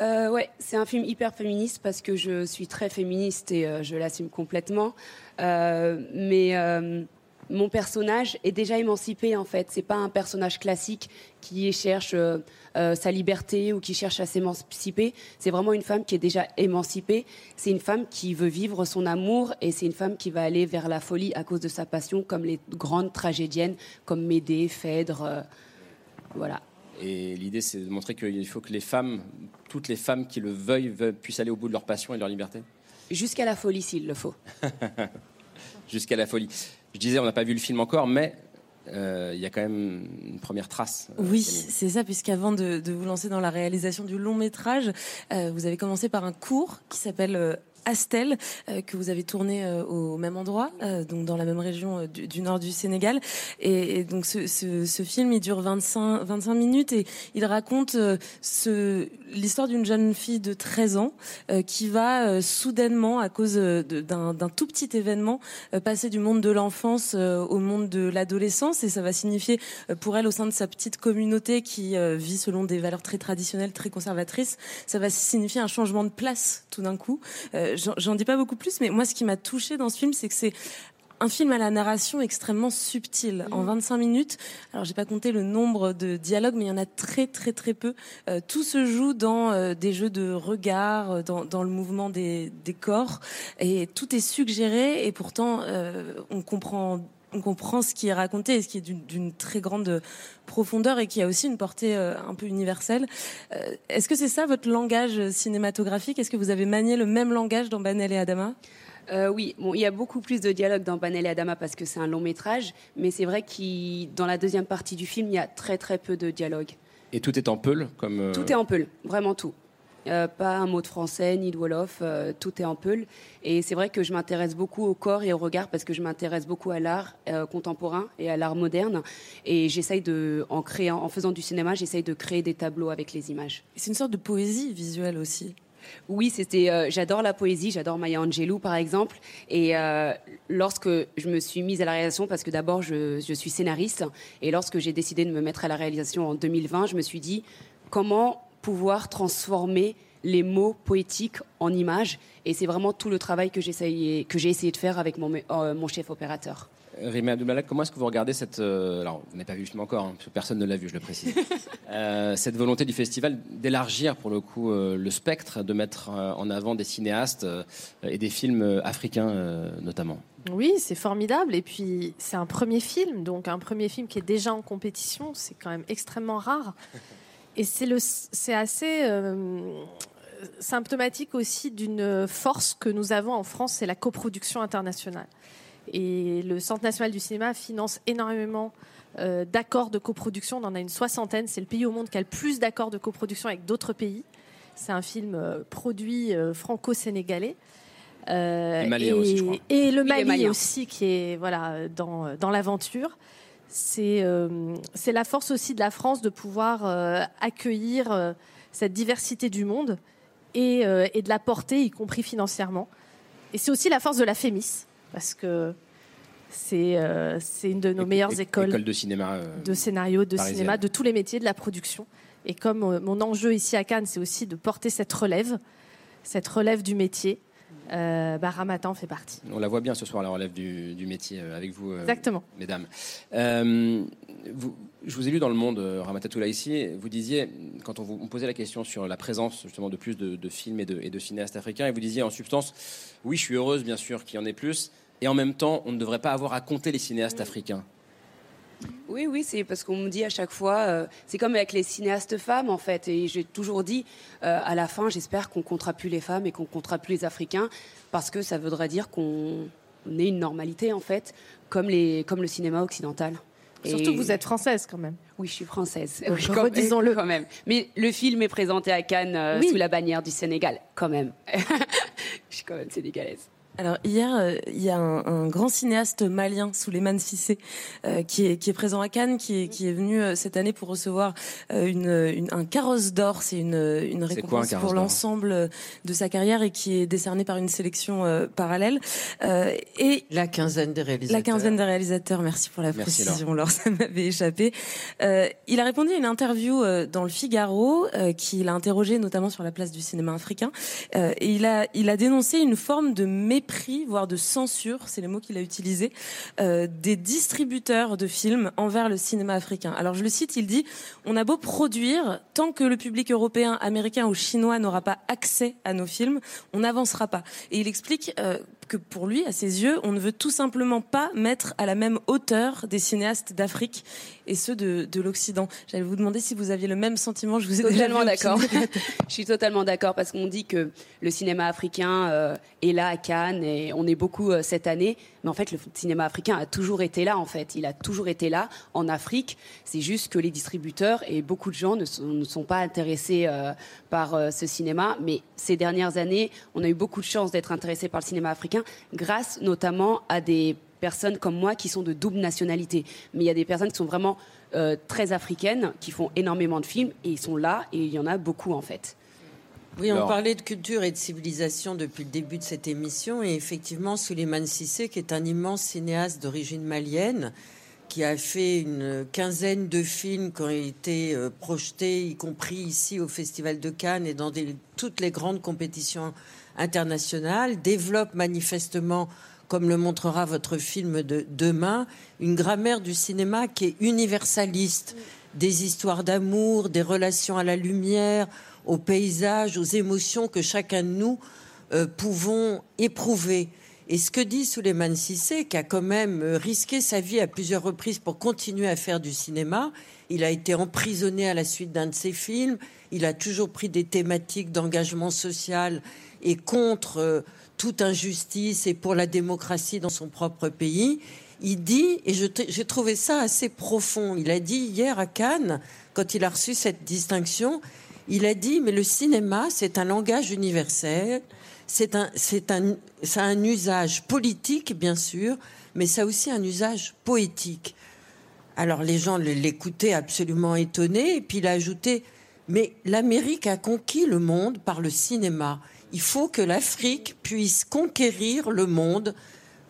Euh, ouais, c'est un film hyper féministe parce que je suis très féministe et euh, je l'assume complètement. Euh, mais euh, mon personnage est déjà émancipé en fait. C'est pas un personnage classique qui cherche sa liberté ou qui cherche à s'émanciper. C'est vraiment une femme qui est déjà émancipée. C'est une femme qui veut vivre son amour et c'est une femme qui va aller vers la folie à cause de sa passion, comme les grandes tragédiennes comme Médée, Phèdre. voilà. Et l'idée, c'est de montrer qu'il faut que les femmes, toutes les femmes qui le veuillent, veuillent- puissent aller au bout de leur passion et de leur liberté. Jusqu'à la folie s'il le faut. Jusqu'à la folie. Je disais, on n'a pas vu le film encore, mais euh, il y a quand même une première trace. euh, Oui, c'est ça, puisqu'avant de, de vous lancer dans la réalisation du long métrage, euh, vous avez commencé par un cours qui s'appelle euh, Astel, euh, que vous avez tourné euh, au même endroit, euh, donc dans la même région du, nord du Sénégal. Et, donc ce, film, il dure 25, 25 minutes et il raconte l'histoire d'une jeune fille de 13 ans qui va soudainement, à cause d'un, tout petit événement, passer du monde de l'enfance au monde de l'adolescence. Et ça va signifier pour elle, au sein de sa petite communauté qui vit selon des valeurs très traditionnelles, très conservatrices, ça va signifier un changement de place tout d'un coup. J'en, dis pas beaucoup plus, mais moi, ce qui m'a touché dans ce film, c'est que c'est un film à la narration extrêmement subtile. En 25 minutes, alors j'ai pas compté le nombre de dialogues, mais il y en a très très très peu. Euh, tout se joue dans euh, des jeux de regard, euh, dans, dans le mouvement des, des corps, et tout est suggéré, et pourtant euh, on comprend on comprend ce qui est raconté et ce qui est d'une- très grande profondeur et qui a aussi une portée euh, un peu universelle. Euh, Est-ce que c'est ça votre langage cinématographique? Est-ce que vous avez manié le même langage dans Banel et Adama? Euh, oui, bon, il y a beaucoup plus de dialogue dans Banel et Adama parce que c'est un long métrage, mais c'est vrai que dans la deuxième partie du film, il y a très très peu de dialogue. Et tout est en peul, comme. Tout est en peul, vraiment tout. Euh, pas un mot de français ni de wolof, euh, tout est en peul. Et c'est vrai que je m'intéresse beaucoup au corps et au regard parce que je m'intéresse beaucoup à l'art euh, contemporain et à l'art moderne. Et j'essaye de, en créant, en faisant du cinéma, j'essaye de créer des tableaux avec les images. C'est une sorte de poésie visuelle aussi. Oui, c'était. euh, j'adore la poésie, j'adore Maya Angelou par exemple. Et euh, lorsque je me suis mise à la réalisation, parce que d'abord je, je suis scénariste, et lorsque j'ai décidé de me mettre à la réalisation en 2020, je me suis dit comment pouvoir transformer les mots poétiques en images. Et c'est vraiment tout le travail que j'ai essayé, que j'ai essayé de faire avec mon, euh, mon chef opérateur. Rémi Abdelmalak, comment est-ce que vous regardez cette. euh, alors, vous n'avez pas vu le film encore, hein, parce que personne ne l'a vu, je le précise. Euh, cette volonté du festival d'élargir, pour le coup, euh, le spectre, de mettre euh, en avant des cinéastes euh, et des films euh, africains, euh, notamment. Oui, c'est formidable. Et puis, c'est un premier film, donc un premier film qui est déjà en compétition, c'est quand même extrêmement rare. Et c'est le, c'est assez euh, symptomatique aussi d'une force que nous avons en France, c'est la coproduction internationale. Et le Centre national du cinéma finance énormément euh, d'accords de coproduction. On en a une soixantaine. C'est le pays au monde qui a le plus d'accords de coproduction avec d'autres pays. C'est un film euh, produit euh, franco-sénégalais. Euh, Et aussi, je crois. et le Mali Maliens. aussi, qui est voilà dans, dans l'aventure. C'est euh, c'est la force aussi de la France de pouvoir euh, accueillir euh, cette diversité du monde et, et de la porter, y compris financièrement. Et c'est aussi la force de la FEMIS, parce que c'est euh, une de nos meilleures écoles École de cinéma. euh, de scénario, de parisienne. cinéma, de tous les métiers, de la production. Et comme euh, mon enjeu ici à Cannes, c'est aussi de porter cette relève, cette relève du métier, euh, bah, Ramatan fait partie. On la voit bien ce soir, la relève du, du métier euh, avec vous, euh, Exactement. mesdames. Euh, vous- je vous ai lu dans Le Monde, euh, Ramata ici, vous disiez, quand on vous on posait la question sur la présence justement de plus de, de films et de, et de cinéastes africains, et vous disiez en substance, oui, je suis heureuse bien sûr qu'il y en ait plus, et en même temps, on ne devrait pas avoir à compter les cinéastes africains. Oui, oui, c'est parce qu'on me dit à chaque fois, euh, c'est comme avec les cinéastes femmes en fait, et j'ai toujours dit, euh, à la fin, j'espère qu'on comptera plus les femmes et qu'on comptera plus les Africains, parce que ça voudrait dire qu'on ait une normalité en fait, comme, les, comme le cinéma occidental. Surtout que vous êtes française quand même. Oui, je suis française. Oui, redisons-le. quand même. Mais le film est présenté à Cannes euh, Oui. sous la bannière du Sénégal, quand même. je suis quand même sénégalaise. Alors hier, euh, il y a un, un grand cinéaste malien, Souleymane Cissé, euh, qui, est, qui est présent à Cannes, qui est, qui est venu euh, cette année pour recevoir euh, une, une- un carrosse d'or. C'est une, une C'est quoi un récompense pour l'ensemble euh, de sa carrière et qui est décernée par une sélection euh, parallèle. Euh, et La quinzaine des réalisateurs. la quinzaine des réalisateurs, merci pour la Merci, précision, Laure, ça m'avait échappé. Euh, il a répondu à une interview euh, dans le Figaro, euh, qui l'a interrogé notamment sur la place du cinéma africain, Euh, et il a, il a dénoncé une forme de mépris, voire de censure, c'est les mots qu'il a utilisés, euh, des distributeurs de films envers le cinéma africain. Alors je le cite, il dit On a beau produire, tant que le public européen, américain ou chinois n'aura pas accès à nos films, on n'avancera pas. Et il explique, euh, que pour lui, à ses yeux, on ne veut tout simplement pas mettre à la même hauteur des cinéastes d'Afrique et ceux de, de l'Occident. J'allais vous demander si vous aviez le même sentiment. Je vous ai Totalement d'accord. Je suis totalement d'accord parce qu'on dit que le cinéma africain euh, est là à Cannes et on est beaucoup euh, cette année. Mais en fait, le cinéma africain a toujours été là. En fait, il a toujours été là en Afrique. C'est juste que les distributeurs et beaucoup de gens ne sont, ne sont pas intéressés euh, par ce cinéma. Mais ces dernières années, on a eu beaucoup de chance d'être intéressés par le cinéma africain grâce notamment à des personnes comme moi qui sont de double nationalité. Mais il y a des personnes qui sont vraiment euh, très africaines, qui font énormément de films, et ils sont là, et il y en a beaucoup en fait. Oui, on Alors- parlait de culture et de civilisation depuis le début de cette émission. Et effectivement, Souleymane Sissé, qui est un immense cinéaste d'origine malienne, qui a fait une quinzaine de films qui ont été euh, projetés, y compris ici au Festival de Cannes et dans des- toutes les grandes compétitions internationales, développe manifestement, comme le montrera votre film de demain, une grammaire du cinéma qui est universaliste, des histoires d'amour, des relations à la lumière, au paysage, aux émotions que chacun de nous euh, pouvons éprouver. Et ce que dit Souleymane Sissé, qui a quand même euh, risqué sa vie à plusieurs reprises pour continuer à faire du cinéma, il a été emprisonné à la suite d'un de ses films, il a toujours pris des thématiques d'engagement social et contre euh, toute injustice et pour la démocratie dans son propre pays. Il dit, et j'ai trouvé ça assez profond, il a dit hier à Cannes, quand il a reçu cette distinction, il a dit, mais le cinéma, c'est un langage universel, c'est un, un, ça un usage politique, bien sûr, mais ça a aussi un usage poétique. Alors les gens l'écoutaient absolument étonnés, et puis il a ajouté, mais l'Amérique a conquis le monde par le cinéma. Il faut que l'Afrique puisse conquérir le monde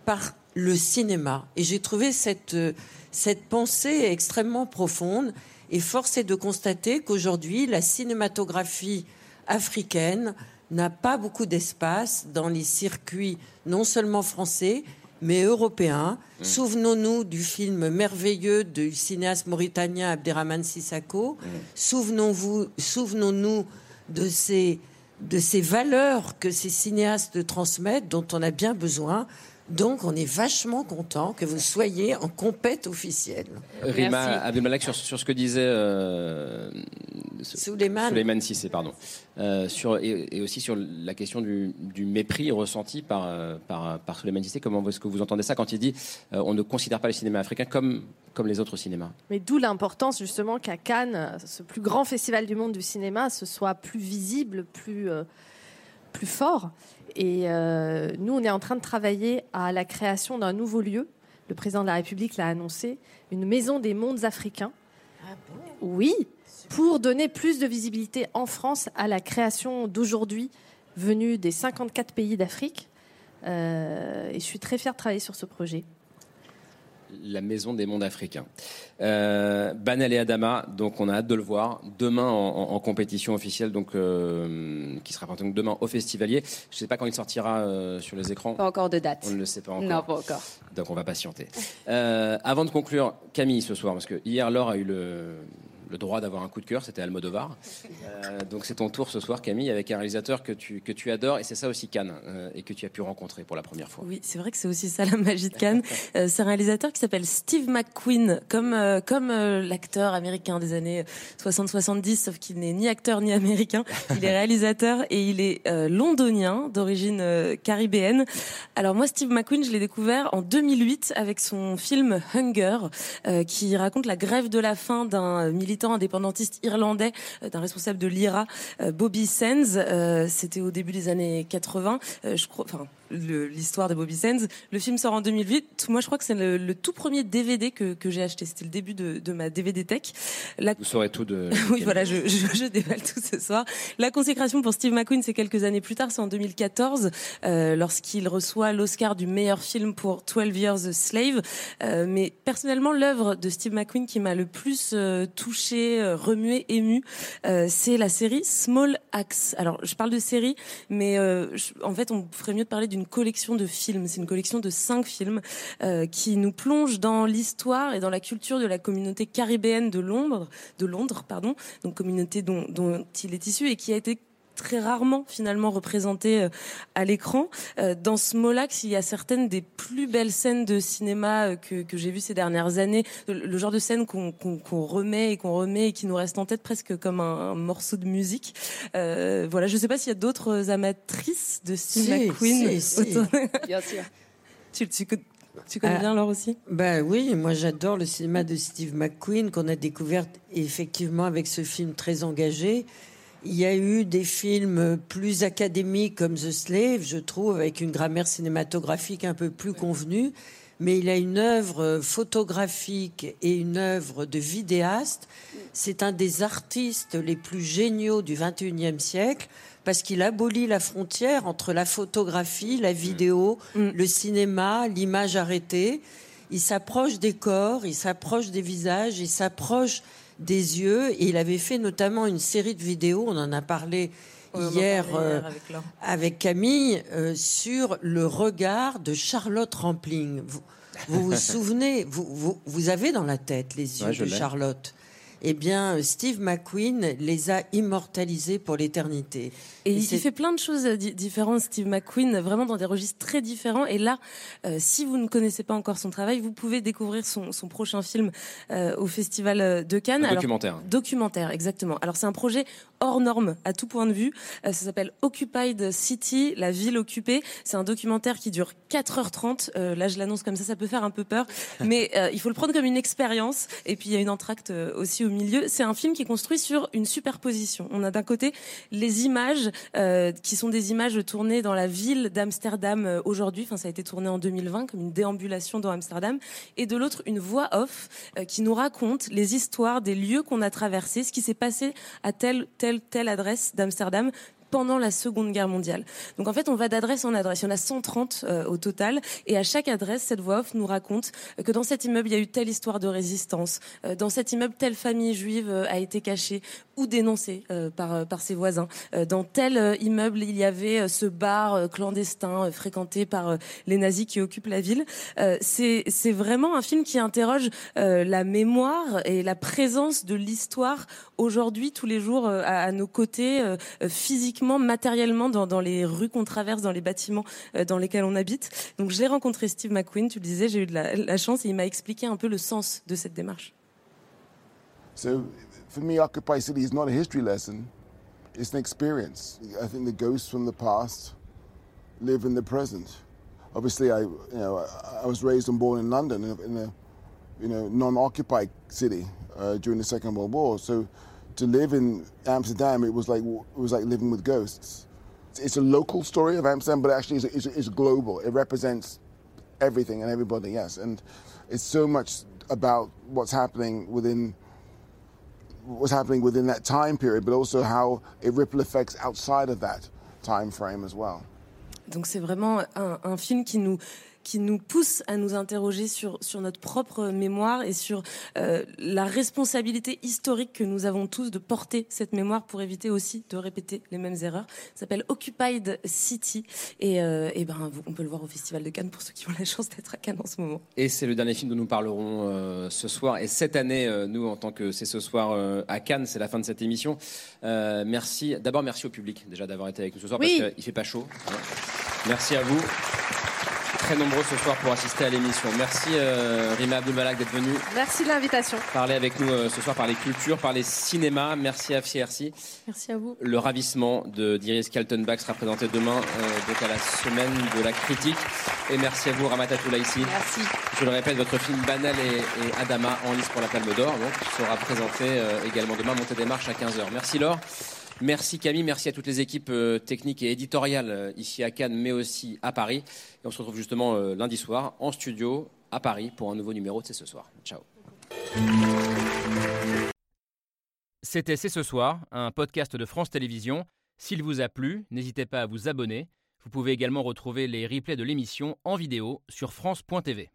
par le cinéma. Et j'ai trouvé cette, euh, cette pensée extrêmement profonde. Et force est de constater qu'aujourd'hui, la cinématographie africaine n'a pas beaucoup d'espace dans les circuits non seulement français, mais européens. Mm. Souvenons-nous du film merveilleux du cinéaste mauritanien Abderrahmane Sissako. Souvenons-nous de ces, de ces valeurs que ces cinéastes transmettent, dont on a bien besoin. Donc, on est vachement content que vous soyez en compète officielle. Rima Abdelmalek sur, sur ce que disait euh, Souleymane. Souleymane Sissé, pardon. Euh, sur, et, et aussi sur la question du, du mépris ressenti par, euh, par, par Souleymane Sissé. Comment est-ce que vous entendez ça quand il dit euh, on ne considère pas le cinéma africain comme, comme les autres cinémas Mais d'où l'importance justement qu'à Cannes, ce plus grand festival du monde du cinéma, ce soit plus visible, plus, euh, plus fort. Et euh, nous, on est en train de travailler à la création d'un nouveau lieu. Le président de la République l'a annoncé, une maison des mondes africains. Oui, pour donner plus de visibilité en France à la création d'aujourd'hui venue des 54 pays d'Afrique. Euh, et je suis très fière de travailler sur ce projet. La maison des mondes africains. Euh, Banal et Adama, donc on a hâte de le voir demain en, en- en compétition officielle, donc euh, qui sera donc demain au Festivalier. Je ne sais pas quand il sortira euh, sur les écrans. Pas encore de date. On ne le sait pas encore. Non, pas encore. Donc on va patienter. Euh, avant de conclure, Camille ce soir, parce que hier Laure a eu le, le droit d'avoir un coup de cœur, c'était Almodovar. Euh, donc c'est ton tour ce soir, Camille, avec un réalisateur que tu, que tu adores, et c'est ça aussi Cannes, euh, et que tu as pu rencontrer pour la première fois. Oui, c'est vrai que c'est aussi ça la magie de Cannes. Euh, c'est un réalisateur qui s'appelle Steve McQueen, comme comme l'acteur américain des années 60-70, sauf qu'il n'est ni acteur ni américain. Il est réalisateur et il est londonien d'origine caribéenne. Alors moi, Steve McQueen, je l'ai découvert en 2008 avec son film Hunger, qui raconte la grève de la faim d'un militant indépendantiste irlandais, euh, d'un responsable de l'IRA, euh, Bobby Sands. Euh, C'était au début des années 80. Euh, je crois, l'histoire de Bobby Sands. Le film sort en 2008. Moi, je crois que c'est le, le tout premier DVD que, que j'ai acheté. C'était le début de, de ma DVD tech. La... Vous saurez tout de. oui, voilà, je, je, je déballe tout ce soir. La consécration pour Steve McQueen, c'est quelques années plus tard, c'est en 2014, euh, lorsqu'il reçoit l'Oscar du meilleur film pour 12 Years a Slave. Euh, mais personnellement, l'œuvre de Steve McQueen qui m'a le plus euh, touché, euh, remué, ému, euh, c'est la série Small Axe. Alors, je parle de série, mais euh, je- en fait, on ferait mieux de parler d'une collection de films. C'est une collection de cinq films euh, qui nous plonge dans l'histoire et dans la culture de la communauté caribéenne de Londres, de Londres, pardon, donc communauté dont, dont il est issu et qui a été très rarement finalement représenté euh, à l'écran. Euh, dans Smolax, il y a certaines des plus belles scènes de cinéma euh, que, que j'ai vues ces dernières années. Le, genre de scène qu'on remet et qu'on remet et qui nous reste en tête presque comme un, un morceau de musique. Euh, voilà, je ne sais pas s'il y a d'autres amatrices de Steve Si, McQueen. si, Bien sûr. tu, tu, co- tu connais Ah. bien Laure aussi? Ben oui, moi j'adore le cinéma de Steve McQueen qu'on a découvert effectivement avec ce film très engagé. Il y a eu des films plus académiques comme The Slave, je trouve, avec une grammaire cinématographique un peu plus convenue. Mais il a une œuvre photographique et une œuvre de vidéaste. C'est un des artistes les plus géniaux du 21e siècle parce qu'il abolit la frontière entre la photographie, la vidéo, le cinéma, l'image arrêtée. Il s'approche des corps, il s'approche des visages, il s'approche des yeux. Et il avait fait notamment une série de vidéos, on en a parlé en hier, euh, avec Camille euh, sur le regard de Charlotte Rampling. Vous vous, vous souvenez, vous, vous, vous avez dans la tête les yeux Ouais, de. Charlotte? Eh bien, Steve McQueen les a immortalisés pour l'éternité. Et, il, c'est- il fait plein de choses euh, di- différentes, Steve McQueen, vraiment dans des registres très différents. Et là, euh, si vous ne connaissez pas encore son travail, vous pouvez découvrir son, son prochain film euh, au Festival de Cannes. Un Alors, documentaire. Documentaire, exactement. Alors c'est un projet hors norme à tout point de vue. Euh, ça s'appelle Occupied City, la ville occupée. C'est un documentaire qui dure 4h30. Euh, là, je l'annonce comme ça, ça peut faire un peu peur. Mais euh, il faut le prendre comme une expérience. Et puis il y a une entracte aussi au C'est un film qui est construit sur une superposition. On a d'un côté les images euh, qui sont des images tournées dans la ville d'Amsterdam euh, aujourd'hui. Enfin, ça a été tourné en 2020 comme une déambulation dans Amsterdam. Et de l'autre, une voix off euh, qui nous raconte les histoires des lieux qu'on a traversés, ce qui s'est passé à telle, telle, telle adresse d'Amsterdam pendant la Seconde Guerre mondiale. Donc en fait, on va d'adresse en adresse. Il y en a 130 euh, au total. Et à chaque adresse, cette voix off nous raconte que dans cet immeuble, il y a eu telle histoire de résistance. Euh, dans cet immeuble, telle famille juive euh, a été cachée ou dénoncée par, par ses voisins. Dans tel immeuble, il y avait ce bar clandestin fréquenté par les nazis qui occupent la ville. C'est vraiment un film qui interroge la mémoire et la présence de l'histoire aujourd'hui, tous les jours, à, nos côtés, euh, matériellement, dans, dans les rues qu'on traverse, dans les bâtiments euh, dans lesquels on habite. Donc j'ai rencontré Steve McQueen, tu le disais, j'ai eu de la, la chance et il m'a expliqué un peu le sens de cette démarche. So for me, Occupy City is not a history lesson, it's an experience. I think the ghosts from the past live in the present. Obviously, I, you know, I, was raised and born in London, in a, you know, non-occupied city uh, during the Second World War. So to live in Amsterdam, it was like it was like living with ghosts. It's a local story of Amsterdam, but actually it's, it's, it's global. It represents everything and everybody, yes. And it's so much about what's happening within what's happening within that time period, but also how it ripple effects outside of that time frame as well. Donc c'est vraiment un, un film qui nous qui nous pousse à nous interroger sur sur notre propre mémoire et sur euh, la responsabilité historique que nous avons tous de porter cette mémoire pour éviter aussi de répéter les mêmes erreurs. Ça s'appelle Occupied City et, euh, et ben on peut le voir au Festival de Cannes pour ceux qui ont la chance d'être à Cannes en ce moment. Et c'est le dernier film dont nous parlerons euh, ce soir. Et cette année, euh, nous, en tant que c'est ce soir à Cannes, c'est la fin de cette émission. Merci. D'abord, merci au public déjà d'avoir été avec nous ce soir Oui. parce qu'il fait pas chaud. hein. Merci à vous. Très nombreux ce soir pour assister à l'émission. Merci euh, Rima Abdulmalak d'être venue Merci de l'invitation. parler avec nous euh, ce soir par les cultures, par les cinémas. Merci à FCRC. Merci à vous. Le ravissement de d'Iris Kaltenbach sera présenté demain, euh, donc à la semaine de la critique. Et merci à vous, Ramata Toulaïsi. Merci. Je le répète, votre film Banal et, et Adama en lice pour la Palme d'Or, donc sera présenté euh, également demain, montée des marches à 15h. Merci Laure. Merci Camille, merci à toutes les équipes euh, techniques et éditoriales euh, ici à Cannes, mais aussi à Paris. Et on se retrouve justement euh, lundi soir en studio à Paris pour un nouveau numéro de C'est ce soir. Ciao. C'était C'est ce soir, un podcast de France Télévisions. S'il vous a plu, n'hésitez pas à vous abonner. Vous pouvez également retrouver les replays de l'émission en vidéo sur France.tv.